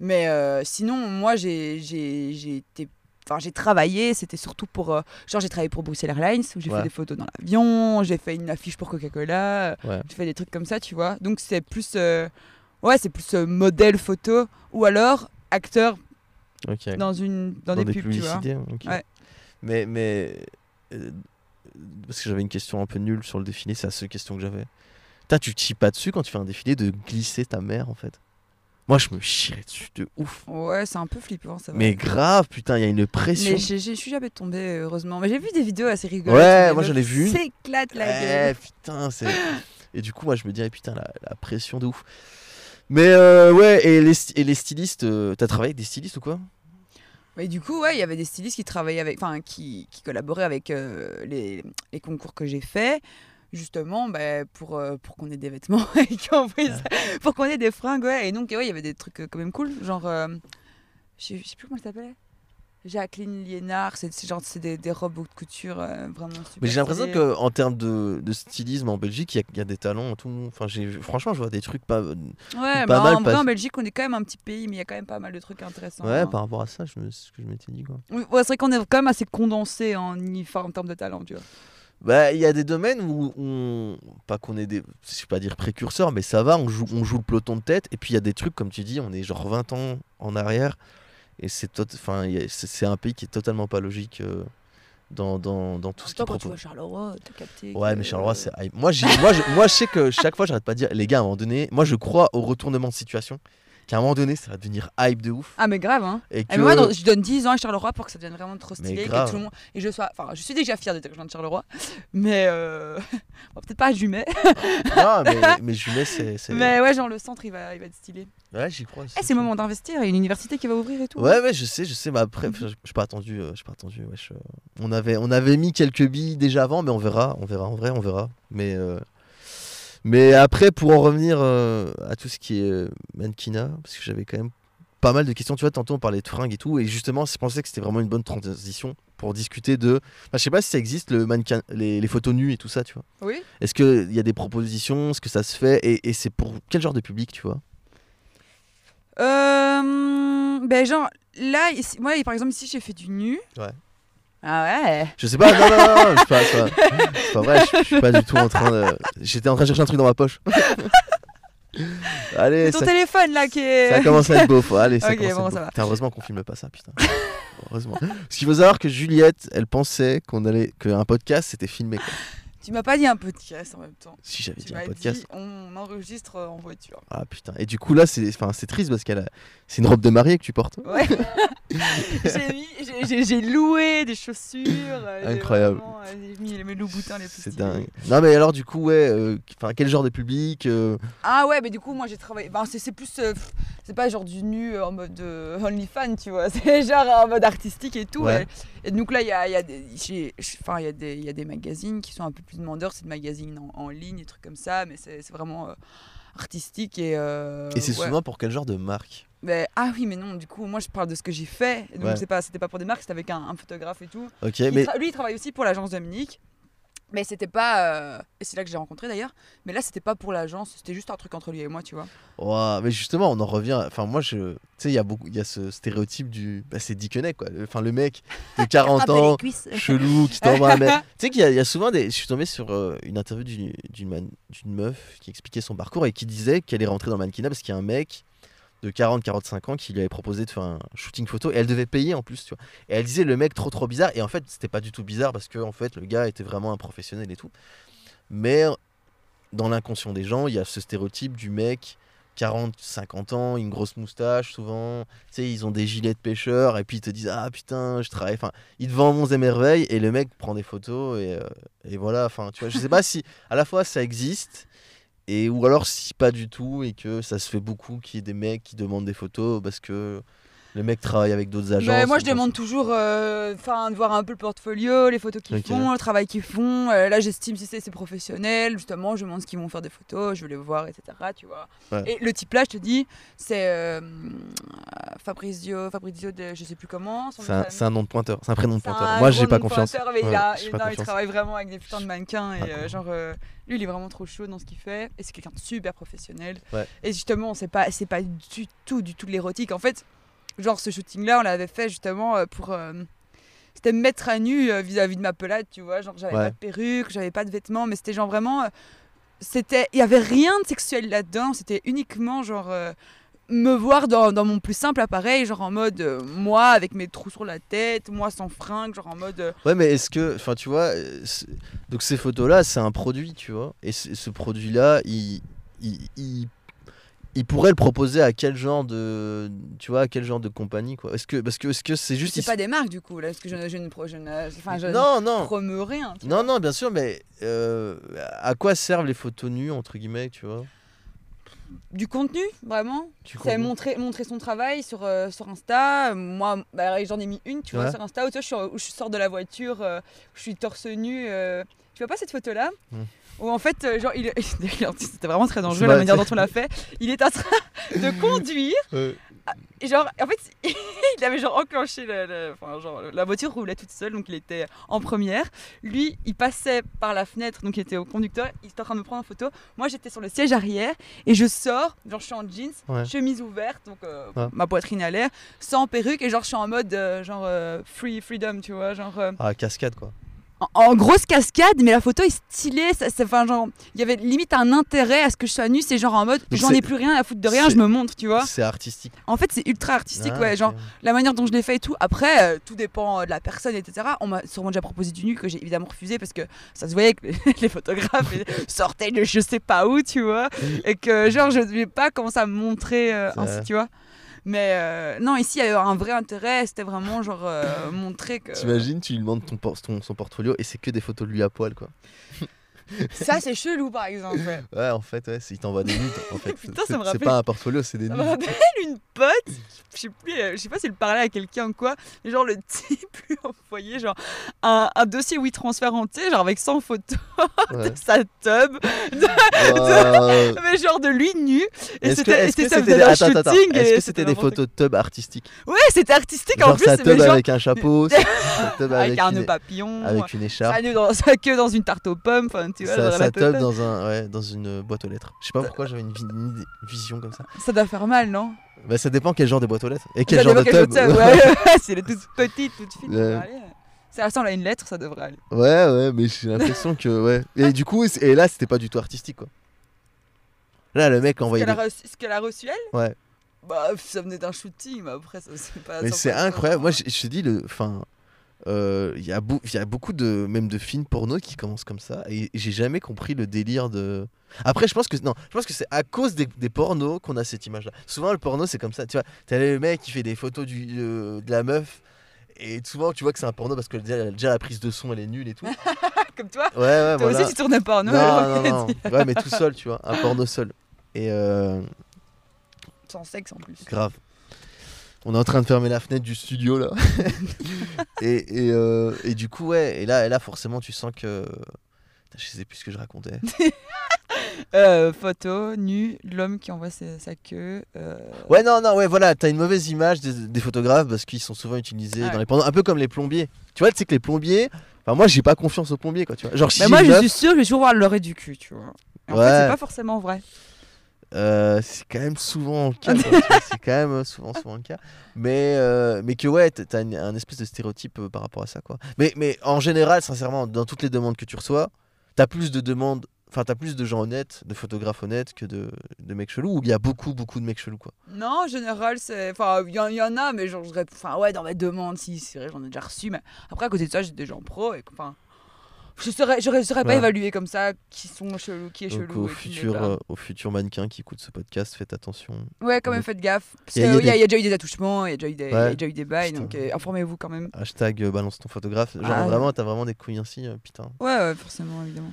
Mais euh, sinon, moi, j'ai, j'ai, j'ai été. Enfin, j'ai travaillé, c'était surtout pour. euh, genre, j'ai travaillé pour Bruxelles Airlines, où j'ai Ouais. fait des photos dans l'avion, j'ai fait une affiche pour Coca-Cola, Ouais. j'ai fait des trucs comme ça, tu vois. Donc, c'est plus. euh, ouais, c'est plus euh, modèle photo ou alors acteur dans, une, dans, des, pubs, tu vois. Ouais. Mais, mais parce que j'avais une question un peu nulle sur le défilé, c'est la seule question que j'avais. Tu te chies pas dessus quand tu fais un défilé de glisser ta mère en fait. Moi, je me chierais dessus de ouf. Ouais, c'est un peu flippant, ça va. Mais grave, putain, il y a une pression. Mais je suis jamais tombée, heureusement. Mais j'ai vu des vidéos assez rigolotes. Ouais, moi, j'en ai vu une. s'éclatent la gueule. putain, c'est. <gasps> Et du coup, moi, je me dirais, putain, la, la pression de ouf. Mais euh, ouais, et les, et les stylistes, euh, t'as travaillé avec des stylistes ou quoi? Et du coup, ouais, il y avait des stylistes qui travaillaient avec, enfin, qui, qui collaboraient avec euh, les, les concours que j'ai faits, justement, bah, pour, euh, pour qu'on ait des vêtements <laughs> et qu'on puisse- pour qu'on ait des fringues, ouais. Et donc, ouais, il y avait des trucs euh, quand même cool, genre, je sais plus comment elle s'appelait. Jacqueline Liénard, c'est c'est genre c'est des, des robes haute couture euh, vraiment super. Mais j'ai l'impression qu'en termes de, de stylisme en Belgique, il y, a- il y a des talents tout. Enfin, franchement, je vois des trucs pas. Ouais, pas mal en vrai, parce- en Belgique, on est quand même un petit pays, mais il y a quand même pas mal de trucs intéressants. Ouais, hein. par rapport à ça, c'est ce que je m'étais dit ouais, c'est vrai qu'on est quand même assez condensé en, y- enfin, en termes de talent, tu vois. Bah, il y a des domaines où on. Pas qu'on est des. Je vais pas dire précurseurs, mais ça va, on joue, on joue le peloton de tête. Et puis il y a des trucs, comme tu dis, on est genre 20 ans en arrière. Et c'est enfin, c'est un pays qui est totalement pas logique euh, dans, dans, dans tout En ce qu'il temps, quand tu vois propose. Charleroi, t'as capté. Ouais, que- mais Charleroi, c'est. hype. Moi, moi, je, moi, je sais que chaque fois, j'arrête pas de dire, les gars, à un moment donné, moi, je crois au retournement de situation. Qu'à un moment donné, ça va devenir hype de ouf. Ah, mais grave, hein. Et Et que. moi, je donne 10 ans à Charleroi pour que ça devienne vraiment trop stylé. Que tout le monde... Et je sois. Enfin, je suis déjà fière d'être rejointe de Charleroi. Mais. Euh... <laughs> bon, Peut-être pas à Jumet. Non, mais, mais Jumet, c'est. Mais ouais, genre le centre, il va, il va être stylé. Ouais, j'y crois. Eh, c'est le moment d'investir. Il y a une université qui va ouvrir et tout. Ouais, ouais, je sais, je sais, mais après, Mhm. je j'ai pas attendu, euh, pas attendu, euh, on, avait, on avait mis quelques billes déjà avant, mais on verra, on verra, en vrai, on verra. Mais, euh, mais après, pour en revenir euh, à tout ce qui est euh, mannequinat, parce que j'avais quand même pas mal de questions, tu vois, tantôt on parlait de fringues et tout, et justement, je pensais que c'était vraiment une bonne transition pour discuter de. Enfin, je sais pas si ça existe, le mannequin, les, les photos nues et tout ça, tu vois. Oui. Est-ce qu'il y a des propositions, est-ce que ça se fait, et, et c'est pour quel genre de public, tu vois? Euh, ben genre là, ici, moi par exemple ici j'ai fait du nu. Ouais. Ah ouais. Je sais pas, non, non, non, non, c'est pas, c'est pas, c'est pas vrai, je, je suis pas du tout en train de. J'étais en train de chercher un truc dans ma poche. <laughs> Allez, C'est ton ça, téléphone là qui est. ça commence à être beau. faut- Allez, ça Ok, commence à bon, ça beau. va. Putain, heureusement qu'on filme pas ça, putain. Heureusement. Parce qu'il faut savoir que Juliette, elle pensait qu'on allait, qu'un podcast c'était filmé. quoi. Tu m'as pas dit un podcast en même temps. Si j'avais dit un podcast. dit on enregistre en voiture. Ah putain. Et du coup là, c'est, enfin, c'est triste parce qu'elle a, c'est une robe de mariée que tu portes. Ouais. <laughs> j'ai loué des chaussures. euh, Incroyable. euh, J'ai mis mes loups boutins les plus C'est dingue. Non mais alors du coup ouais, euh, enfin quel genre de public euh, Ah ouais, mais du coup, moi j'ai travaillé. Ben, c'est plus. euh, c'est pas genre du nu en mode euh, <laughs> OnlyFans, tu vois. <laughs> C'est genre en mode artistique et tout. Ouais. Et, et donc là, il y a, y, a enfin, y, a des- y a des magazines qui sont un peu plus demandeurs. C'est des magazines en, en ligne, des trucs comme ça. Mais c'est vraiment euh, artistique et. euh, Et c'est ouais. souvent pour quel genre de marque? Mais- ah oui, mais non, du coup, moi je parle de ce que j'ai fait. Donc Ouais. c'est pas, c'était pas pour des marques, c'était avec un, un photographe et tout. Ok, Il mais lui, il travaille aussi pour l'agence Dominique. Mais c'était pas. euh, Et c'est là que j'ai rencontré d'ailleurs. Mais là, c'était pas pour l'agence, c'était juste un truc entre lui et moi, tu vois. Ouah, mais justement, on en revient. Enfin, moi, je, tu sais, il y a beaucoup, il y a ce stéréotype du, bah, c'est Dickenet quoi. Enfin, le mec de <laughs> 40 Attraper les ans, chelou, qui t'envoie un mec. tu sais qu'il y, a- il y a souvent des. Je suis tombé sur euh, une interview d'une man- d'une meuf qui expliquait son parcours et qui disait qu'elle est rentrée dans le mannequinat parce qu'il y a un mec de 40-45 ans qui lui avait proposé de faire un shooting photo et elle devait payer en plus, tu vois. Et elle disait le mec trop trop bizarre et en fait c'était pas du tout bizarre parce que en fait le gars était vraiment un professionnel et tout. Mais dans l'inconscient des gens, il y a ce stéréotype du mec 40, 50 ans, une grosse moustache souvent, tu sais, ils ont des gilets de pêcheur et puis ils te disent ah putain, je travaille, enfin, ils te vendent monts et merveilles et le mec prend des photos et, euh, et voilà, enfin, tu vois, je sais pas si à la fois ça existe et ou alors si pas du tout et que ça se fait beaucoup qu'il y ait des mecs qui demandent des photos parce que le mec travaille avec d'autres agences. Bah, moi, ou je demande toujours euh, 'fin, de voir un peu le portfolio, les photos qu'ils font, le travail qu'ils font. Euh, là, j'estime si c'est professionnel. Justement, je demande ce qu'ils vont faire des photos, je veux les voir, etc. Tu vois. Ouais. Et le type là, je te dis, c'est euh, Fabrizio, Fabrizio de je sais plus comment. C'est un, nom de pointeur, c'est un prénom de pointeur. Moi, j'ai pas confiance. pointeur, mais il, a- travaille vraiment avec des putains de mannequins et Ah, euh, genre euh, lui il est vraiment trop chaud dans ce qu'il fait et c'est quelqu'un de super professionnel. Ouais. Et justement c'est pas pas du tout du tout de l'érotique en fait. Genre ce shooting là on l'avait fait justement euh, pour euh, c'était me mettre à nu euh, vis-à-vis de ma pelade, tu vois, genre j'avais Ouais. pas de perruque, j'avais pas de vêtements mais c'était genre vraiment c'était il y avait rien de sexuel là-dedans, c'était uniquement genre me voir dans, dans mon plus simple appareil, genre en mode euh, moi avec mes trous sur la tête, moi sans fringues, genre en mode euh, Ouais, mais est-ce que, enfin, tu vois, donc ces photos-là, c'est un produit, tu vois, et ce ce produit-là, il, il, il, il pourrait le proposer à quel genre de, tu vois, à quel genre de compagnie, quoi? Est-ce que, parce que, est-ce que c'est juste c'est pas des marques du coup là parce que je, je ne je ne je Non, ne non, promeux rien. non, vois. non, bien sûr, mais euh, à quoi servent les photos nues entre guillemets, tu vois? Du contenu vraiment. Tu C'est comprends montrer, montrer son travail sur, euh, sur Insta. Moi, bah, j'en ai mis une, tu Ouais. vois, sur Insta, où, tu vois, je, suis- où je sors de la voiture, euh, où je suis torse nu. euh. Tu vois pas cette photo-là? Hmm. Où en fait, euh, genre, il, <laughs> c'était vraiment très dangereux la manière dont on l'a fait. Il est en train de <laughs> conduire. Et genre, en fait, <laughs> il avait genre enclenché le- le- enfin, genre, la voiture roulait toute seule, donc il était en première. Lui, il passait par la fenêtre, donc il était au conducteur, il était en train de me prendre en photo. Moi, j'étais sur le siège arrière et je sors, genre je suis en jeans, Ouais. chemise ouverte, donc euh, Ouais. ma poitrine à l'air, sans perruque et genre je suis en mode euh, genre euh, free freedom, tu vois, genre. euh, Ah, cascade, quoi. En, en grosse cascade, mais la photo est stylée. Ça, ça- enfin, genre, il y avait limite un intérêt à ce que je sois nue. C'est genre en mode, j'en ai plus rien à foutre de rien, je me montre, tu vois. C'est artistique. En fait, c'est ultra artistique, Ah, ouais. Genre, la manière dont je l'ai fait et tout. Après, euh, tout dépend euh, de la personne, etc. On m'a sûrement déjà proposé du nu que j'ai évidemment refusé parce que ça se voyait que <laughs> les photographes <laughs> sortaient de je sais pas où, tu vois. Et que, genre, je ne vais pas commencer à me montrer euh, ainsi, tu vois. Mais euh, non, ici, il y a eu un vrai intérêt. C'était vraiment, genre, euh, montrer que. T'imagines, tu lui demandes ton, por- ton- son portfolio et c'est que des photos de lui à poil, quoi. <laughs> <laughs> Ça, c'est chelou, par exemple. ouais. Ouais, en fait, ouais, il t'envoie des nudes, en fait. <laughs> Putain, ça C'est- pas un portfolio, c'est des Ça me nudes. rappelle une pote, je sais plus, euh, je sais pas s'il parlait à quelqu'un ou quoi, mais genre le <laughs> type lui envoyait genre un, un dossier WeTransfer entier, genre avec 100 photos Ouais. de sa tub, Euh, mais genre de lui nu, et c'était ça faisait des... un attends, shooting. Est-ce que c'était des photos de tub artistiques? Ouais, c'était artistique en Genre plus, sa tub genre avec un chapeau, sa tub avec, avec, un nœud papillon, avec une écharpe, sa queue dans une tarte aux pommes, enfin tu vois, la tub totale. dans, un... ouais, dans une boîte aux lettres. Je sais pas pourquoi j'avais une, vi- vision comme ça. Ça doit faire mal, non? Bah ça dépend quel genre de boîte aux lettres et quel Ça genre de dépend tub. quel genre de tub, ouais, <laughs> <laughs> si elle est toute petite, toute fine, ça ressemble à une lettre, ça devrait aller. Ouais, ouais, mais j'ai l'impression que ouais. Et du coup, c'est- et là, c'était pas du tout artistique quoi. Là, le mec Ce envoyait. qu'elle a des- reçu, ce qu'elle a reçu, elle? Ouais. Bah, ça venait d'un shooting, mais après, ça c'est pas. Mais ça c'est incroyable. Moi, je je te dis le, enfin, euh, il y a y beaucoup de même de films porno qui commencent comme ça et j'ai jamais compris le délire de. Après, je pense que non, je pense que c'est à cause des, des pornos qu'on a cette image-là. Souvent, le porno, c'est comme ça. Tu vois, t'as le mec qui fait des photos du, euh, de la meuf. Et souvent, tu vois que c'est un porno parce que déjà, la prise de son elle est nulle et tout. Ouais, <laughs> Comme toi ouais, Toi voilà. aussi, tu en non, Noël. non, <laughs> non. Ouais, mais tout seul, tu vois, un porno seul. Et euh, Sans sexe en plus. Grave. On est en train de fermer la fenêtre du studio là. <laughs> et, et, euh, et du coup, ouais, et là, et là forcément, tu sens que. Je sais plus ce que je racontais. <laughs> Euh, photo, nu, l'homme qui envoie sa, sa queue. euh, Ouais, non, non, ouais, voilà, t'as une mauvaise image des, des photographes parce qu'ils sont souvent utilisés dans les pornos, un peu comme les plombiers. Tu vois, tu sais que les plombiers. Enfin, moi, j'ai pas confiance aux plombiers, quoi, tu vois. Genre, si Mais moi, je meuf, suis sûre, je vais toujours voir l'oreille du cul, tu vois. Et En fait, Ouais. c'est pas forcément vrai. Euh, c'est quand même souvent le cas. c'est quand même euh, souvent, souvent le cas. Mais, euh, mais que ouais, t'as un espèce de stéréotype par rapport à ça. Quoi. Mais, mais en général, sincèrement, dans toutes les demandes que tu reçois, t'as plus de demandes. Enfin, t'as plus de gens honnêtes, de photographes honnêtes que de, de mecs chelous. Ou il y a beaucoup, beaucoup de mecs chelous, quoi? Non, en général, c'est. Enfin, il y, y en a, mais genre, je. Enfin, ouais, dans ma demande, si, c'est vrai, j'en ai déjà reçu. Mais après, à côté de ça, j'ai des gens pro. Et, enfin, je saurais, je saurais pas Ouais. évaluer comme ça qui sont chelous, qui est Donc, chelou. au futur, pas. euh, au futur mannequin qui écoute ce podcast, faites attention. Ouais, quand même, faites gaffe. Parce y a- qu'il y a y, a- des- y a déjà eu des attouchements, il y a déjà eu des, Ouais. déjà eu des bails, Putain. donc euh, informez-vous quand même. Hashtag euh, balance ton photographe. Genre, Ah, vraiment, t'as vraiment des couilles ainsi, putain. Ouais, ouais, forcément, évidemment.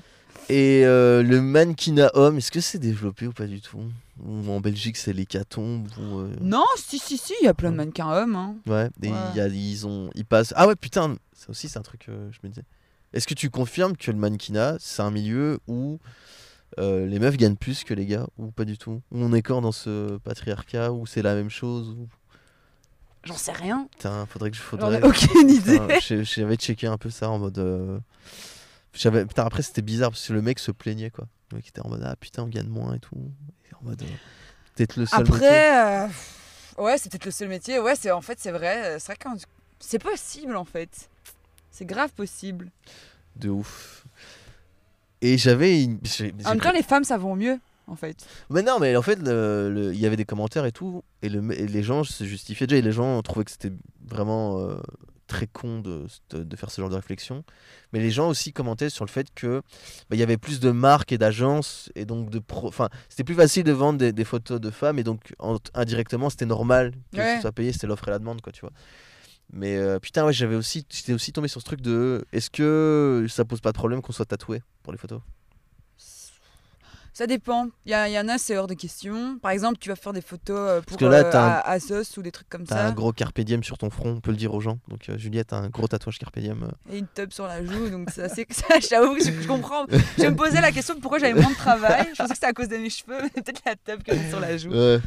Et le mannequinat homme, est-ce que c'est développé ou pas du tout? Ou en Belgique, c'est l'hécatombe ou, Non, si, si, si, il y a plein de mannequins hommes. Hein. Ouais, et Ouais. il y a- ils ont, ils passent. Ah ouais, putain, ça aussi c'est un truc que je me disais. Est-ce que tu confirmes que le mannequinat, c'est un milieu où euh, les meufs gagnent plus que les gars ou pas du tout? Où on est quand dans ce patriarcat où c'est la même chose ou... J'en sais rien. Putain, faudrait que je faudrait. ai aucune idée. J'avais checké un peu ça en mode. euh, J'avais. Putain, après c'était bizarre parce que le mec se plaignait quoi. Le mec était en mode ah putain on gagne moins et tout. Et en mode. euh, Peut-être le seul. métier. Après, euh, ouais, c'est peut-être le seul métier. Ouais, c'est en fait, c'est vrai. C'est vrai que c'est possible en fait. C'est grave possible. De ouf. Et j'avais une. j'ai- j'ai En même pris- temps, les femmes, ça vaut mieux en fait. Mais non, mais en fait, le- le- il y avait des commentaires et tout, et, le, et les gens se justifiaient déjà, et les gens trouvaient que c'était vraiment euh, très con de, de, de faire ce genre de réflexion. Mais les gens aussi commentaient sur le fait que bah, il y avait plus de marques et d'agences, et donc de pro. Enfin, c'était plus facile de vendre des, des photos de femmes, et donc en- indirectement, c'était normal que Ouais. ce soit payé, c'était l'offre et la demande, quoi, tu vois. Mais euh, putain, ouais, j'avais aussi, j'étais aussi tombé sur ce truc de est-ce que ça pose pas de problème qu'on soit tatoué pour les photos? Ça dépend. Il y, en a, c'est hors de question. Par exemple, tu vas faire des photos euh, pour que là, euh, t'as un- Asos ou des trucs comme T'as ça. un gros carpe diem sur ton front, on peut le dire aux gens. Donc euh, Juliette a un gros tatouage carpe diem. euh. Et une tub sur la joue, donc c'est assez. ça, <laughs> J'avoue que je, je comprends. Je me posais la question de pourquoi j'avais moins de travail. Je pensais que c'était à cause de mes cheveux, <laughs> mais peut-être la tub que j'ai sur la joue. Ouais.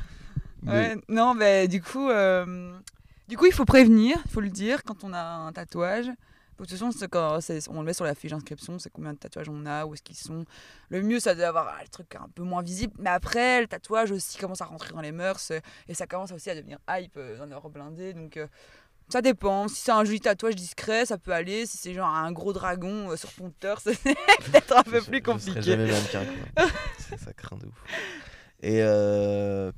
Mais- Ouais, non, mais du coup, du coup, il faut prévenir, il faut le dire quand on a un tatouage. De toute façon, quand on le met sur la fiche d'inscription, c'est combien de tatouages on a, où est-ce qu'ils sont. Le mieux, ça doit avoir ah, le truc un peu moins visible. Mais après, le tatouage aussi commence à rentrer dans les mœurs et ça commence aussi à devenir hype euh, dans leur blindé. Donc, euh, Ça dépend. Si c'est un joli tatouage discret, ça peut aller. Si c'est genre un gros dragon euh, sur ton torse, <laughs> c'est peut-être un peu Je- plus je compliqué. jamais mannequin, quoi. ça, <laughs> ça craint de ouf. Et euh...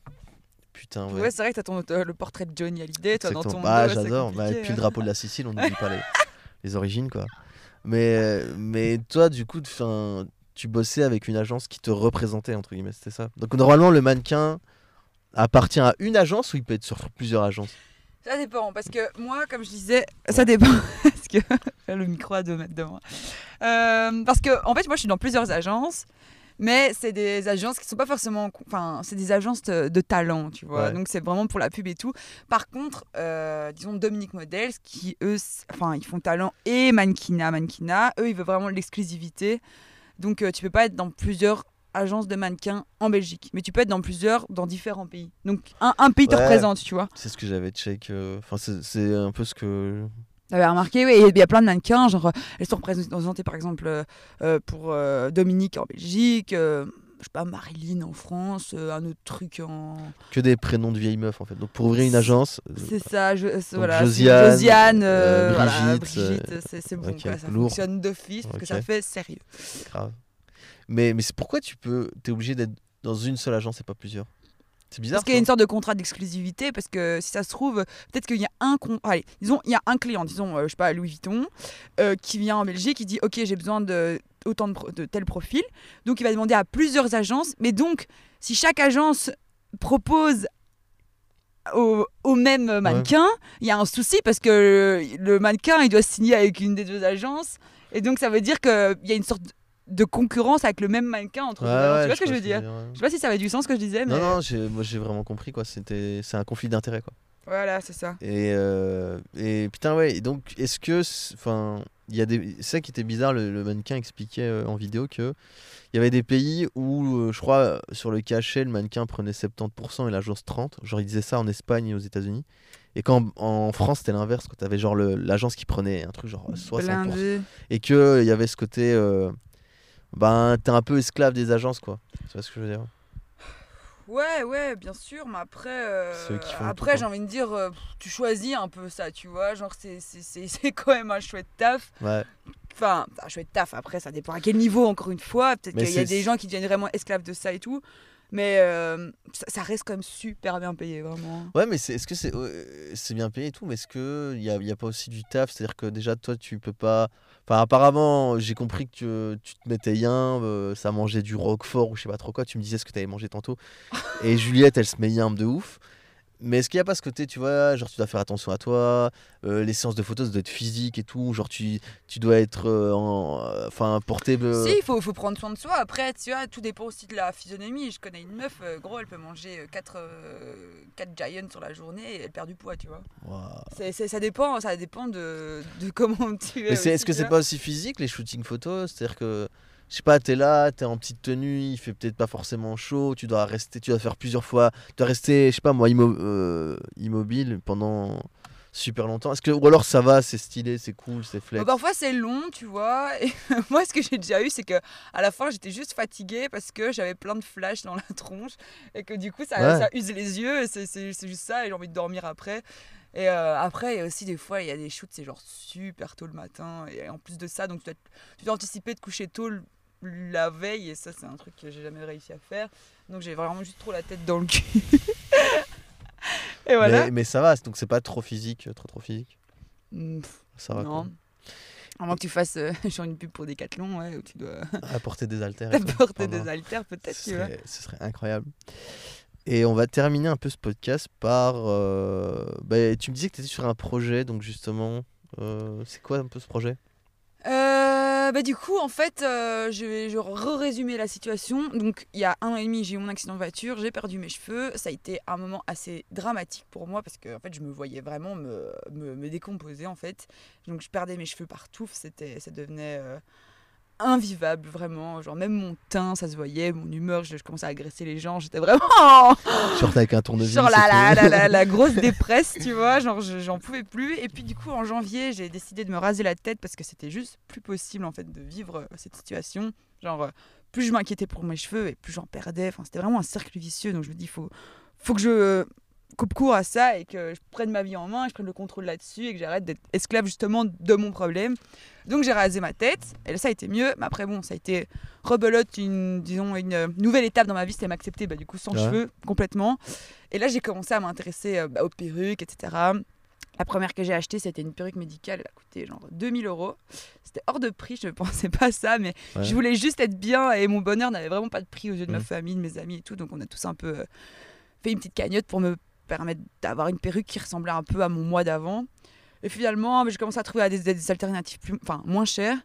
putain, ouais. Ouais, c'est vrai que t'as ton, euh, le portrait de Johnny Hallyday, toi, dans ton Ah, j'adore. Bah, et puis le drapeau de la Sicile, on n'oublie pas les, <laughs> les origines, quoi. Mais, mais toi, du coup, enfin, tu bossais avec une agence qui te représentait, entre guillemets, c'était ça? Donc, normalement, le mannequin appartient à une agence ou il peut être sur plusieurs agences? Ça dépend, parce que moi, comme je disais, ça dépend. <laughs> parce que <laughs> le micro à deux mètres de moi. Euh, parce que, en fait, moi, je suis dans plusieurs agences, mais c'est des agences qui sont pas forcément. Enfin, c'est des agences de, de talent, tu vois. Ouais. Donc, c'est vraiment pour la pub et tout. Par contre, euh, disons Dominique Models, qui eux, enfin, ils font talent et mannequinat, mannequinat. Eux, ils veulent vraiment l'exclusivité. Donc, euh, tu peux pas être dans plusieurs agences de mannequins en Belgique, mais tu peux être dans plusieurs, dans différents pays. Donc, un, un pays te représente, tu vois. C'est ce que j'avais check. euh, Enfin, c'est un peu ce que. T'avais remarqué, oui, il y a plein de mannequins, genre, euh, elles sont représentées par exemple euh, euh, pour euh, Dominique en Belgique, euh, je sais pas, Marilyn en France, un autre truc en. Que des prénoms de vieilles meufs, en fait. Donc, pour ouvrir une agence. C'est ça, je, voilà. Josiane, Josiane, voilà, Brigitte, c'est, bon, quoi, ça lourd. fonctionne d'office parce que ça fait sérieux. grave. Mais, mais c'est pourquoi tu peux. T'es obligé d'être dans une seule agence et pas plusieurs? C'est bizarre. Parce qu'il y a une sorte de contrat d'exclusivité, parce que si ça se trouve, peut-être qu'il y a un con... Allez, disons, il y a un client, disons, euh, je sais pas, Louis Vuitton, euh, qui vient en Belgique, qui dit Ok, j'ai besoin de autant de, pro- de tel profil. Donc il va demander à plusieurs agences. Mais donc, si chaque agence propose au, au même mannequin, il y a un souci parce que le, le mannequin, il doit signer avec une des deux agences. Et donc ça veut dire qu'il y a une sorte de concurrence avec le même mannequin entre Ouais, deux agences. ouais, tu vois ce que je veux dire ouais. Je sais pas si ça avait du sens ce que je disais, mais Non, non, j'ai- moi j'ai vraiment compris quoi. C'était, c'est un conflit d'intérêts quoi. voilà, c'est ça. Et, euh, et putain ouais. et Donc est-ce que, c'est- enfin, il y a des, c'est ça qui était bizarre. Le, le mannequin expliquait euh, en vidéo que il y avait des pays où, euh, je crois, sur le cachet, le mannequin prenait 70% et l'agence 30. Genre il disait ça en Espagne et aux États-Unis. Et quand en France c'était l'inverse, quand t'avais genre l'agence qui prenait un truc genre 60%. Blindé. Et que il y avait ce côté, ben t'es un peu esclave des agences quoi. Tu vois ce que je veux dire? Ouais, ouais, bien sûr, mais après, euh, Ceux qui font le après j'ai envie de dire, euh, tu choisis un peu ça, tu vois, genre c'est- c'est c'est- <laughs> c'est quand même un chouette taf. Ouais. Enfin, un chouette taf, après ça dépend à quel niveau, encore une fois, peut-être qu'il y a des gens qui deviennent vraiment esclaves de ça et tout, mais euh, ça, reste quand même super bien payé, vraiment. Ouais, mais est-ce que c'est, c'est bien payé et tout, mais est-ce qu'il n'y a, y a pas aussi du taf? C'est-à-dire que déjà, toi, tu peux pas. Enfin, apparemment, j'ai compris que tu, tu te mettais yin, euh, ça mangeait du roquefort ou je sais pas trop quoi. Tu me disais ce que tu avais mangé tantôt. Et Juliette, elle se met yin de ouf. Mais est-ce qu'il n'y a pas ce côté, tu vois, genre tu dois faire attention à toi, euh, les séances de photos, ça doit être physique et tout, genre tu, tu dois être euh, en. euh, Enfin, porté. euh, Si, il faut, faut prendre soin de soi. Après, tu vois, tout dépend aussi de la physionomie. Je connais une meuf, gros, elle peut manger 4 giants sur la journée et elle perd du poids, tu vois. Ça dépend, ça dépend de, de comment tu es. Mais est-ce que c'est pas aussi physique les shootings photos? C'est-à-dire que, je sais pas, t'es là, t'es en petite tenue, il fait peut-être pas forcément chaud, tu dois rester, tu dois faire plusieurs fois, tu dois rester, je sais pas moi, immo- euh, immobile pendant super longtemps. Est-ce que, ou alors ça va, c'est stylé, c'est cool, c'est flex? Bah, parfois c'est long, tu vois. Et <laughs> moi, ce que j'ai déjà eu, c'est que à la fin, j'étais juste fatiguée parce que j'avais plein de flashs dans la tronche et que du coup, ça, Ouais. ça use les yeux. c'est juste ça, et j'ai envie de dormir après. Et euh, après, il y a aussi des fois, il y a des shoots, c'est genre super tôt le matin. Et en plus de ça, donc tu dois, tu dois anticiper de coucher tôt la veille. Et ça, c'est un truc que j'ai jamais réussi à faire. Donc j'ai vraiment juste trop la tête dans le cul. <laughs> et voilà. mais, mais ça va, donc c'est pas trop physique, trop trop physique? Mm, Ça va. non. À moins que tu fasses euh, <laughs> genre une pub pour Decathlon, ouais, où tu dois. <laughs> Apporter des haltères. apporter des haltères, peut-être, tu vois. ce serait incroyable. Et on va terminer un peu ce podcast par. euh, bah, tu me disais que tu étais sur un projet, donc justement, euh, c'est quoi un peu ce projet? Euh, bah, du coup, en fait, je vais je vais re-résumer la situation. Donc, il y a un an et demi, j'ai eu mon accident de voiture, j'ai perdu mes cheveux. Ça a été un moment assez dramatique pour moi parce que en fait, je me voyais vraiment me, me, me décomposer, en fait. Donc, je perdais mes cheveux partout. Ça devenait invivable, vraiment. Genre, même mon teint, ça se voyait, mon humeur, je, je commençais à agresser les gens. J'étais vraiment. Sortais avec un tournevis. Genre la, la, la, la, <laughs> la grosse dépresse, tu vois, genre je- j'en pouvais plus. Et puis du coup en janvier, j'ai décidé de me raser la tête parce que c'était juste plus possible en fait de vivre euh, cette situation. Genre euh, plus je m'inquiétais pour mes cheveux et plus j'en perdais. Enfin c'était vraiment un cercle vicieux. Donc je me dis faut faut que je coupe court à ça et que je prenne ma vie en main, je prenne le contrôle là-dessus et que j'arrête d'être esclave justement de mon problème. Donc j'ai rasé ma tête et là ça a été mieux. Mais après bon, ça a été rebelote, une, disons une nouvelle étape dans ma vie, c'était m'accepter bah, du coup sans Ouais. cheveux complètement. Et là j'ai commencé à m'intéresser euh, bah, aux perruques, etc. La première que j'ai achetée, c'était une perruque médicale. Elle a coûté genre 2000 euros. C'était hors de prix, je ne <laughs> pensais pas à ça, mais Ouais. je voulais juste être bien et mon bonheur n'avait vraiment pas de prix aux yeux de ma Mhm. famille, de mes amis et tout. Donc on a tous un peu euh, fait une petite cagnotte pour me permettre d'avoir une perruque qui ressemblait un peu à mon mois d'avant. Et finalement, j'ai commencé à trouver des, alternatives plus, enfin, moins chères.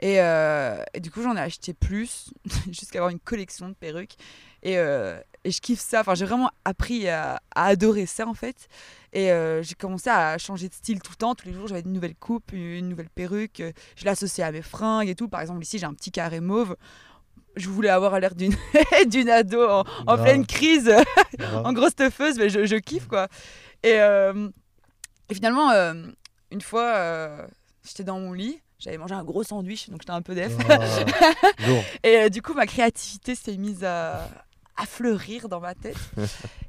Et, euh, du coup, j'en ai acheté plus, <laughs> jusqu'à avoir une collection de perruques. Et, euh, et je kiffe ça. Enfin, j'ai vraiment appris à, à adorer ça, en fait. Et euh, j'ai commencé à changer de style tout le temps. Tous les jours, j'avais une nouvelle coupe, une nouvelle perruque. Je l'associais à mes fringues et tout. Par exemple, ici, j'ai un petit carré mauve. Je voulais avoir l'air d'une <laughs> d'une ado en, pleine crise <laughs> en grosse teufeuse, mais je, je kiffe quoi. Et, euh, et finalement, euh, une fois, euh, j'étais dans mon lit, j'avais mangé un gros sandwich, donc j'étais un peu def. Ah. <laughs> Et du coup, ma créativité s'est mise à, à fleurir dans ma tête.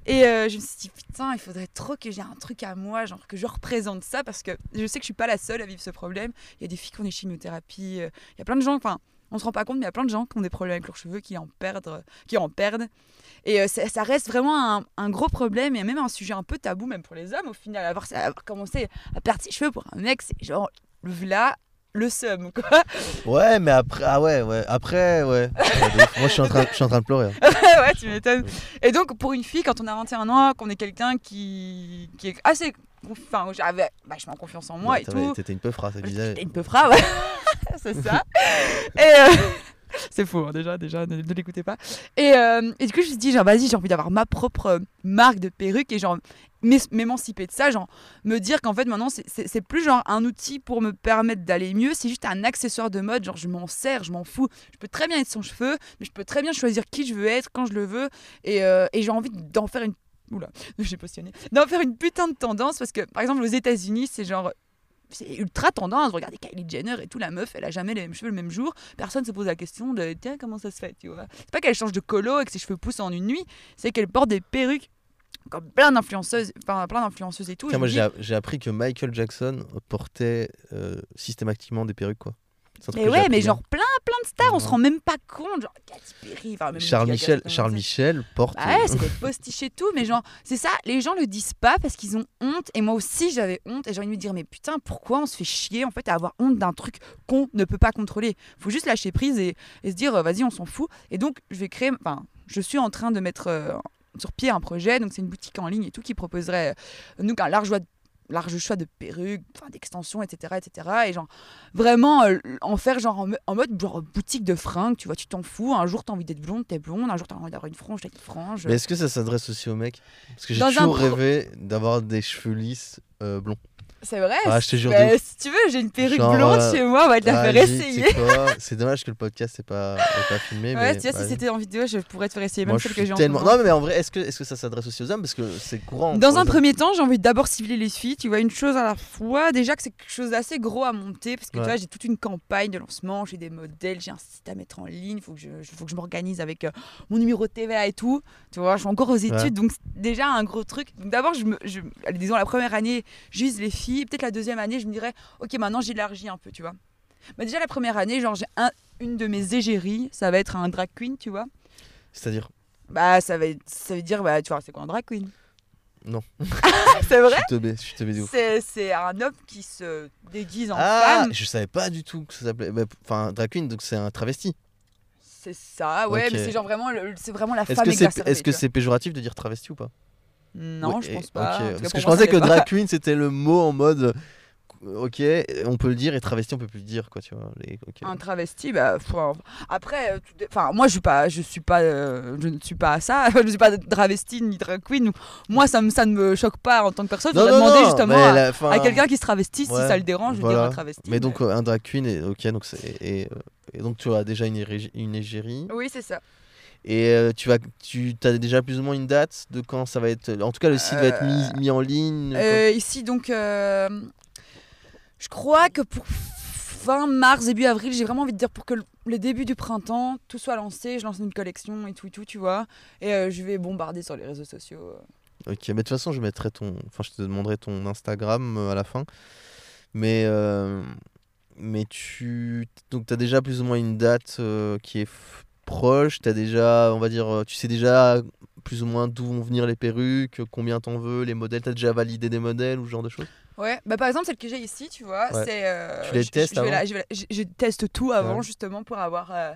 Et je me suis dit, putain, il faudrait trop que j'ai un truc à moi, genre que je représente ça, parce que je sais que je suis pas la seule à vivre ce problème. Il y a des filles qui ont des chimiothérapies, il y a plein de gens, enfin, on se rend pas compte, mais il y a plein de gens qui ont des problèmes avec leurs cheveux, qui en perdent. Qui en perdent. Et euh, ça, ça reste vraiment un, un gros problème, et même un sujet un peu tabou, même pour les hommes, au final. Avoir, avoir commencé à perdre ses cheveux pour un mec, c'est genre, là, le seum, quoi. Ouais, mais après, ah ouais, ouais. Après, ouais. <laughs> Moi, je suis en train, je suis en train de pleurer. <laughs> ouais, tu m'étonnes. Et donc, pour une fille, quand on a 21 ans, qu'on est quelqu'un qui, qui est assez. Enfin, j'avais vachement confiance en moi Ouais, et tout. T'étais une peu phrase, ça disait. J'étais une peu fra, ouais. <laughs> c'est ça. <laughs> Et. euh, <laughs> C'est faux, hein, déjà, déjà, ne, ne l'écoutez pas. Et, euh, et du coup, je me suis dit, genre, vas-y, j'ai envie d'avoir ma propre euh, marque de perruque et genre m'é- m'émanciper de ça, genre me dire qu'en fait maintenant c'est- plus genre un outil pour me permettre d'aller mieux, c'est juste un accessoire de mode, genre je m'en sers, je m'en fous. Je peux très bien être sans cheveux, mais je peux très bien choisir qui je veux être, quand je le veux, et, euh, et j'ai envie d'en faire une. Oula, <laughs> j'ai positionné. D'en faire une putain de tendance parce que par exemple aux États-Unis, c'est genre c'est ultra tendance. Regardez Kylie Jenner et tout, la meuf, elle a jamais les mêmes cheveux le même jour. Personne se pose la question de tiens, comment ça se fait, tu vois. C'est pas qu'elle change de colo et que ses cheveux poussent en une nuit, c'est qu'elle porte des perruques comme plein d'influenceuses, enfin plein d'influenceuses et tout. Tiens, moi, dis, j'ai appris que Michael Jackson portait euh, systématiquement des perruques, quoi. Mais ouais, mais genre plein, plein de stars, on se rend même pas compte. Genre Katy Perry, enfin même Charles Michel, Charles. Michel porte. Bah ouais, c'est des <laughs> postiches et tout, mais genre, c'est ça, les gens le disent pas parce qu'ils ont honte, et moi aussi j'avais honte, et j'ai envie de me dire, mais putain, pourquoi on se fait chier en fait à avoir honte d'un truc qu'on ne peut pas contrôler? Faut juste lâcher prise et, et se dire, euh, vas-y, on s'en fout. Et donc, je vais créer, enfin, je suis en train de mettre euh, sur pied un projet, donc c'est une boutique en ligne et tout qui proposerait euh, donc un large choix de large choix de perruques, d'extensions, etc., etc. Et genre, vraiment euh, en faire genre en, mode genre boutique de fringues, tu vois, tu t'en fous. Un jour, t'as envie d'être blonde, t'es blonde. Un jour, t'as envie d'avoir une frange, t'as une frange. Mais est-ce que ça s'adresse aussi aux mecs Parce que j'ai un toujours rêvé d'avoir des cheveux lisses euh, blonds. C'est vrai. Ah, je te jure Bah, de si tu veux, j'ai une perruque Genre, blonde chez moi, on va te la faire essayer. <laughs> C'est dommage que le podcast n'est pas, est pas filmé. Ouais, mais tu vois, si c'était en vidéo, je pourrais te faire essayer, même Moi, celle que j'ai tellement. Non, mais en vrai, est-ce que, est que ça s'adresse aussi aux hommes Parce que c'est courant. Dans un premier temps, j'ai envie d'abord cibler les filles, tu vois, une chose à la fois. Déjà que c'est quelque chose d'assez gros à monter, parce que Ouais. tu vois, j'ai toute une campagne de lancement, j'ai des modèles, j'ai un site à mettre en ligne, il faut que je, faut que je m'organise avec euh, mon numéro de TVA et tout. Tu vois, je suis encore aux études, Ouais. donc déjà un gros truc. Donc d'abord, je me, je, allez, disons la première année, j'use les filles. Peut-être la deuxième année, je me dirais, ok, maintenant j'élargis un peu, tu vois. Mais déjà la première année, genre, j'ai un, une de mes égéries, ça va être un drag queen, tu vois. C'est-à-dire. Bah, ça, va, ça veut dire, bah, tu vois, c'est quoi un drag queen? Non. <laughs> C'est vrai? Je suis teubé, je suis. C'est un homme qui se déguise en Ah, femme. je savais pas du tout que ça s'appelait. bah, Enfin, drag queen, donc c'est un travesti. C'est ça, ouais, mais c'est genre vraiment, le- c'est vraiment la femme que c'est exacerbée, est-ce que c'est péjoratif de dire travesti ou pas? Non, Ouais, je pense pas. cas, Parce que je pensais que drag queen c'était le mot en mode. Ok, on peut le dire et travesti on peut plus le dire quoi, tu vois. Les... Un travesti, bah, faut- après, euh, tout enfin, moi, je suis pas, je suis pas, euh, je ne suis pas à ça. <laughs> je ne suis pas travesti ni drag queen. Moi, ça, me, ça ne me choque pas en tant que personne. Je non, demander justement à, la- enfin, à quelqu'un qui se travestit si ça le dérange, je vais dire voilà. un travesti. Mais donc euh, un drag queen, et, ok, donc c'est et, et donc tu as déjà une égérie Oui, c'est ça. Et euh, tu vas tu as déjà plus ou moins une date de quand ça va être. En tout cas, le site va être mis, Euh, mis en ligne. quand- Euh, ici, donc, je crois que pour fin mars, début avril, j'ai vraiment envie de dire pour que le, début du printemps, tout soit lancé, je lance une collection et tout, et tout, tu vois. Et je vais bombarder sur les réseaux sociaux. Ok, mais de toute façon, je mettrai ton. Enfin, je te demanderai ton Instagram à la fin. Mais. euh, Mais tu. Donc, tu as déjà plus ou moins une date euh, qui est proche. Tu as déjà, on va dire. euh, Tu sais déjà plus ou moins d'où vont venir les perruques, combien t'en veux, les modèles. Tu as déjà validé des modèles ou ce genre de choses? Ouais, bah par exemple celle que j'ai ici, tu vois, Ouais. c'est. euh, Tu les je- testes je, avant la- je, la- teste tout avant Ouais. justement pour avoir. euh,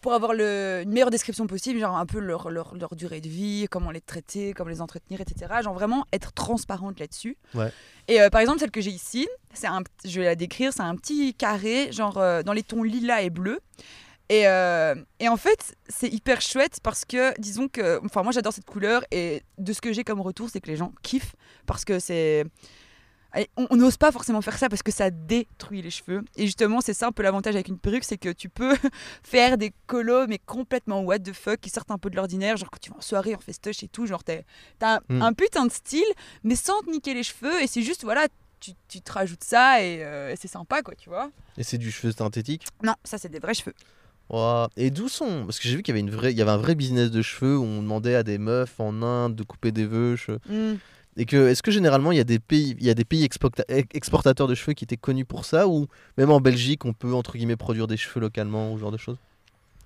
pour avoir le, une meilleure description possible, genre un peu leur, leur, leur durée de vie, comment les traiter, comment les entretenir, etc. Genre vraiment être transparente là-dessus. Ouais. Et euh, par exemple, celle que j'ai ici, c'est un, je vais la décrire, c'est un petit carré, genre euh, dans les tons lilas et bleus. Et, euh, et en fait, c'est hyper chouette parce que, disons que, enfin, moi j'adore cette couleur et de ce que j'ai comme retour, c'est que les gens kiffent parce que c'est. On n'ose pas forcément faire ça parce que ça détruit les cheveux. Et justement, c'est ça un peu l'avantage avec une perruque, c'est que tu peux <laughs> faire des colos, mais complètement what the fuck, qui sortent un peu de l'ordinaire. Genre quand tu vas en soirée, en festoche et tout, genre t'as un, Mm. un putain de style, mais sans te niquer les cheveux. Et c'est juste, voilà, tu, tu te rajoutes ça et, euh, et c'est sympa, quoi, tu vois. Et c'est du cheveu synthétique? Non, ça c'est des vrais cheveux. Et d'où sont Parce que j'ai vu qu'il y avait une vraie, il y avait un vrai business de cheveux où on demandait à des meufs en Inde de couper des veuches. Mm. Et que est-ce que généralement il y a des pays, il y a des pays exporta- ex- exportateurs de cheveux qui étaient connus pour ça ou même en Belgique on peut entre guillemets produire des cheveux localement ou ce genre de choses?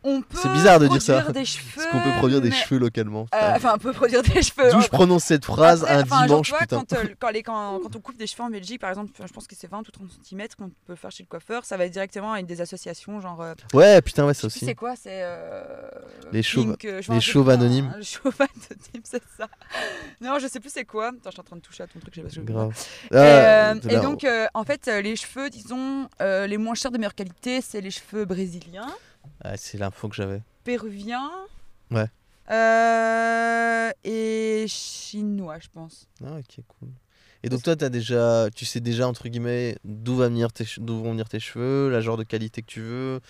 On peut C'est bizarre de dire ça. Est-ce qu'on peut produire des mais- cheveux localement Euh. Enfin, on peut produire des cheveux. D'où je prononce cette phrase Après, un enfin, genre, dimanche vois, putain. Quand, euh, quand, les- quand- quand on coupe des cheveux en Belgique, par exemple, je pense que c'est 20 ou 30 cm qu'on peut faire chez le coiffeur, ça va être directement avec des associations, genre. euh, Ouais putain ouais ça aussi. C'est quoi C'est. euh, Les chauves- les chauves anonymes. Les <laughs> chauves anonymes, c'est ça. Non, je sais plus c'est quoi. Attends, je suis en train de toucher à ton truc, je sais pas ce que. Grave. Ah, et donc, en fait, les cheveux, disons, les moins chers de meilleure qualité, c'est les cheveux brésiliens, ah, c'est l'info que j'avais. péruviens. Ouais. euh, et chinois, je pense. Ah ok cool. Et donc toi t'as déjà, tu sais déjà entre guillemets d'où va venir tes, che- d'où vont venir tes cheveux, la genre de qualité que tu veux,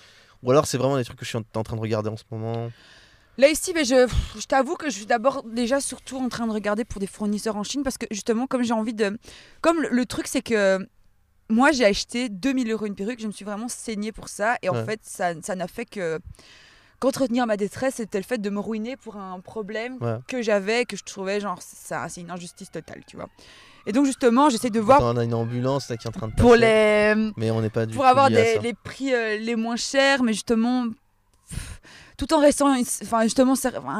ou alors c'est vraiment des trucs que je suis en, en train de regarder en ce moment? Là ici, mais je, je t'avoue que je suis d'abord déjà surtout en train de regarder pour des fournisseurs en Chine parce que justement comme j'ai envie de... Comme le, le truc c'est que moi j'ai acheté 2000 euros une perruque, je me suis vraiment saignée pour ça et en Ouais. fait ça ça n'a fait que qu'entretenir ma détresse c'était le fait de me ruiner pour un problème Ouais. que j'avais que je trouvais genre ça c'est une injustice totale tu vois. Et donc justement j'essaie de voir Attends, on a une ambulance là qui est en train de passer. pour les Mais on n'est pas du pour avoir des, les prix euh, les moins chers, mais justement, pff, tout en restant enfin, justement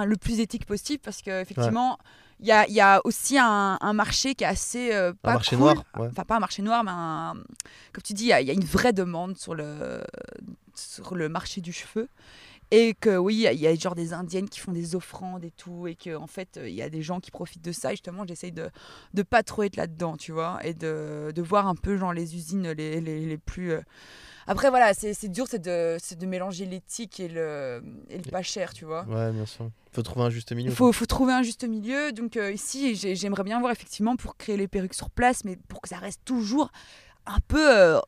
le plus éthique possible, parce qu'effectivement, il y, a, il y a aussi un, un marché qui est assez. euh, pas Un marché cool. noir, ouais. Enfin, pas un marché noir, mais un- comme tu dis, il y, a- il y a une vraie demande sur le, sur le marché du cheveu. Et que oui, il y a- il y, a genre des indiennes qui font des offrandes et tout, et que en fait, il y a des gens qui profitent de ça. Et justement, j'essaye de de pas trop être là-dedans, tu vois, et de, de voir un peu genre les usines les, les, les plus. euh, Après, voilà, c'est dur, c'est de, mélanger l'éthique et le, et le pas cher, tu vois. Ouais, bien sûr. Faut trouver un juste milieu. Il faut, faut trouver un juste milieu. Donc euh, ici, j'ai- j'aimerais bien voir effectivement pour créer les perruques sur place, mais pour que ça reste toujours un peu euh,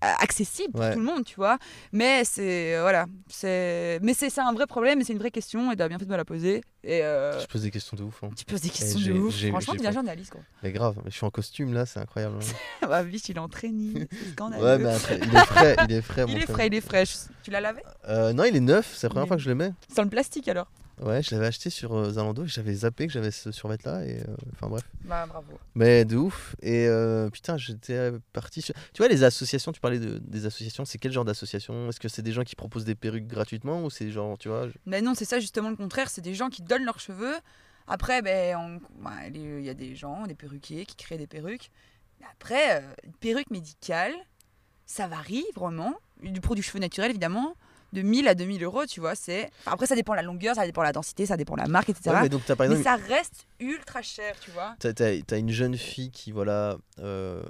accessible pour Ouais. tout le monde, tu vois. Mais c'est euh, voilà, c'est mais c'est un vrai problème et c'est une vraie question et t'as bien fait de me la poser. Et euh, Je pose des questions de ouf. hein. tu poses des questions de ouf. Franchement, deviens pas- journaliste quoi. Mais grave, mais je suis en costume là, c'est incroyable. hein. <laughs> bah biche, il est en training, <laughs> c'est scandaleux. ouais, mais après, il est frais, il est frais. <laughs> il est frais, il est frais. Tu l'as lavé? Euh, non, il est neuf, c'est la première Il fois que je le mets. Sans le plastique alors? Ouais, je l'avais acheté sur euh, Zalando et j'avais zappé que j'avais ce survêt là et euh, enfin bref. Bah bravo. Mais de ouf. Et euh, putain, j'étais parti sur. Tu vois, les associations, tu parlais de, des associations, c'est quel genre d'association? Est-ce que c'est des gens qui proposent des perruques gratuitement ou c'est genre, tu vois je- Mais non, c'est ça justement le contraire. C'est des gens qui donnent leurs cheveux. Après, ben, on- il y a des gens, des perruquiers qui créent des perruques. Après, une perruque médicale, ça varie vraiment. Du produit cheveux naturel, évidemment. De 1000 à 2000 euros, tu vois. c'est enfin, après, ça dépend de la longueur, ça dépend de la densité, ça dépend de la marque, etc. Ouais, mais donc, par mais ça reste ultra cher, tu vois. T'as, t'as- t'as une jeune fille qui, voilà, euh,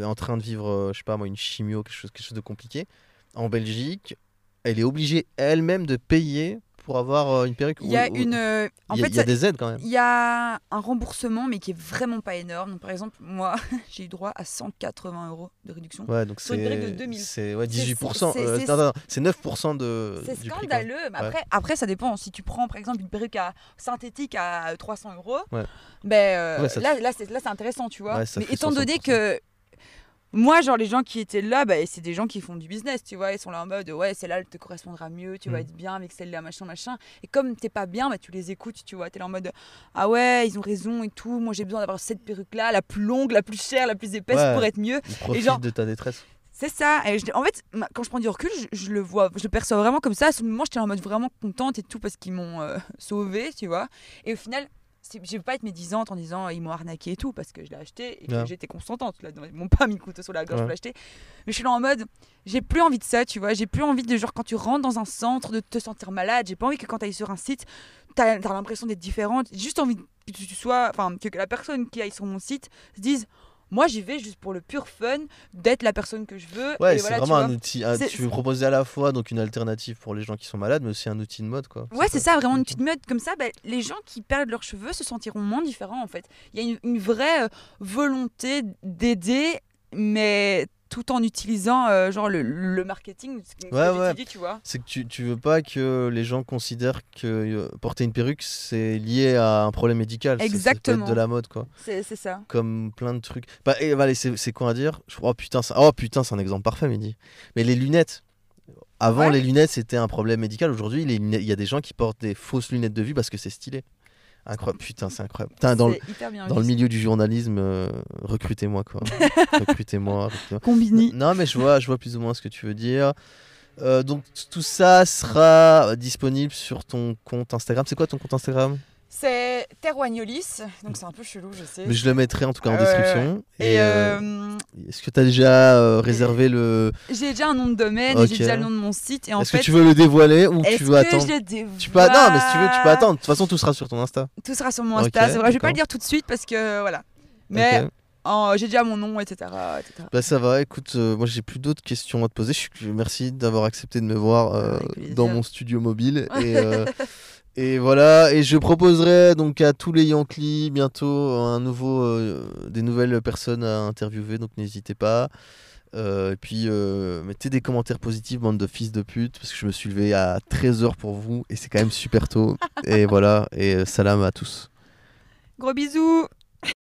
est en train de vivre, euh, je sais pas moi, une chimio, quelque chose, quelque chose de compliqué, en Belgique. Elle est obligée elle-même de payer pour avoir euh, une perruque. Il y a ou- une. euh, en il y a, fait, y a ça- des aides quand même. Il y a un remboursement, mais qui est vraiment pas énorme. Donc, par exemple, moi, <laughs> j'ai eu droit à 180 euros de réduction. Ouais, donc Sur une perruque de c'est, 2000. c'est ouais, C'est- 18%. c'est- euh, c'est- non, non, non, c'est 9% de. C'est prix, scandaleux. Mais Ouais. après, après, ça dépend. Si tu prends, par exemple, une perruque à, synthétique à 300 euros, ben, euh, là, là, c'est, intéressant, tu vois. Mais étant donné 60%. que moi, genre, les gens qui étaient là, bah, c'est des gens qui font du business, tu vois. Ils sont là en mode, ouais, celle-là, elle te correspondra mieux, tu vas Mm. être bien avec celle-là, machin, machin. Et comme t'es pas bien, bah, tu les écoutes, tu vois. T'es là en mode, ah ouais, ils ont raison et tout. Moi, j'ai besoin d'avoir cette perruque-là, la plus longue, la plus chère, la plus épaisse Ouais. pour être mieux. Profitent genre- de ta détresse. C'est ça. Et je- en fait, quand je prends du recul, je, je le vois, je le perçois vraiment comme ça. À ce moment, j'étais en mode vraiment contente et tout parce qu'ils m'ont euh, sauvée, tu vois. Et au final, je vais pas être médisante en disant ils m'ont arnaqué et tout parce que je l'ai acheté et que Ouais. j'étais consentante. Là, ils m'ont pas mis le couteau sur la gorge Ouais. pour l'acheter. Mais je suis là en mode j'ai plus envie de ça, tu vois. J'ai plus envie de genre quand tu rentres dans un centre de te sentir malade. J'ai pas envie que quand tu ailles sur un site, tu as, l'impression d'être différente. J'ai juste envie que tu sois, enfin, que, que la personne qui aille sur mon site se dise moi j'y vais juste pour le pur fun d'être la personne que je veux. Ouais, c'est voilà, vraiment un outil. un- tu veux proposer à la fois donc une alternative pour les gens qui sont malades, mais aussi un outil de mode, quoi. Ouais, c'est ça, vraiment une petite mode comme ça. bah, les gens qui perdent leurs cheveux se sentiront moins différents en fait. Il y a une, une vraie euh, volonté d'aider, mais tout en utilisant euh, genre le, le marketing, ce que Ouais, ouais. dis, tu vois. C'est que tu, tu veux pas que les gens considèrent que euh, porter une perruque c'est lié à un problème médical. C'est- c'est Exactement. de la mode, quoi. C'est c'est ça. Comme plein de trucs. Bah, et, allez, c'est c'est quoi à dire? Je- Oh putain, ça- oh, putain c'est un exemple parfait, Mehdi. Mais les lunettes. Avant, Ouais. les lunettes c'était un problème médical. Aujourd'hui, il y a des gens qui portent des fausses lunettes de vue parce que c'est stylé. Incroyable. Putain, c'est incroyable. Putain, dans le, dans le milieu du journalisme, euh, recrutez-moi quoi. <laughs> recrutez-moi. Combini. Non, mais je vois, je vois plus ou moins ce que tu veux dire. Euh, donc tout ça sera disponible sur ton compte Instagram. C'est quoi ton compte Instagram? C'est Terroignolis, donc c'est un peu chelou, je sais. Mais je le mettrai en tout cas en description. Et Et, euh, euh, est-ce que tu as déjà euh, réservé le j'ai déjà un nom de domaine, j'ai déjà le nom de mon site. Est-ce fait, que tu veux le dévoiler ou tu veux que attendre je le dévoile Tu peux non, mais si tu veux, tu peux attendre. De toute façon, tout sera sur ton Insta. Tout sera sur mon Insta. c'est vrai, je vais pas le dire tout de suite parce que voilà. Mais oh, j'ai déjà mon nom, etc. etc. Bah ça va, écoute, euh, moi j'ai plus d'autres questions à te poser. Je suis... Merci d'avoir accepté de me voir euh, dans mon studio mobile. Et, euh, <laughs> et voilà, et je proposerai donc à tous les Yankees bientôt un nouveau, euh, des nouvelles personnes à interviewer, donc n'hésitez pas. Euh, et puis euh, mettez des commentaires positifs, bande de fils de pute, parce que je me suis levé à 13h pour vous et c'est quand même super tôt. et voilà, et salam à tous. Gros bisous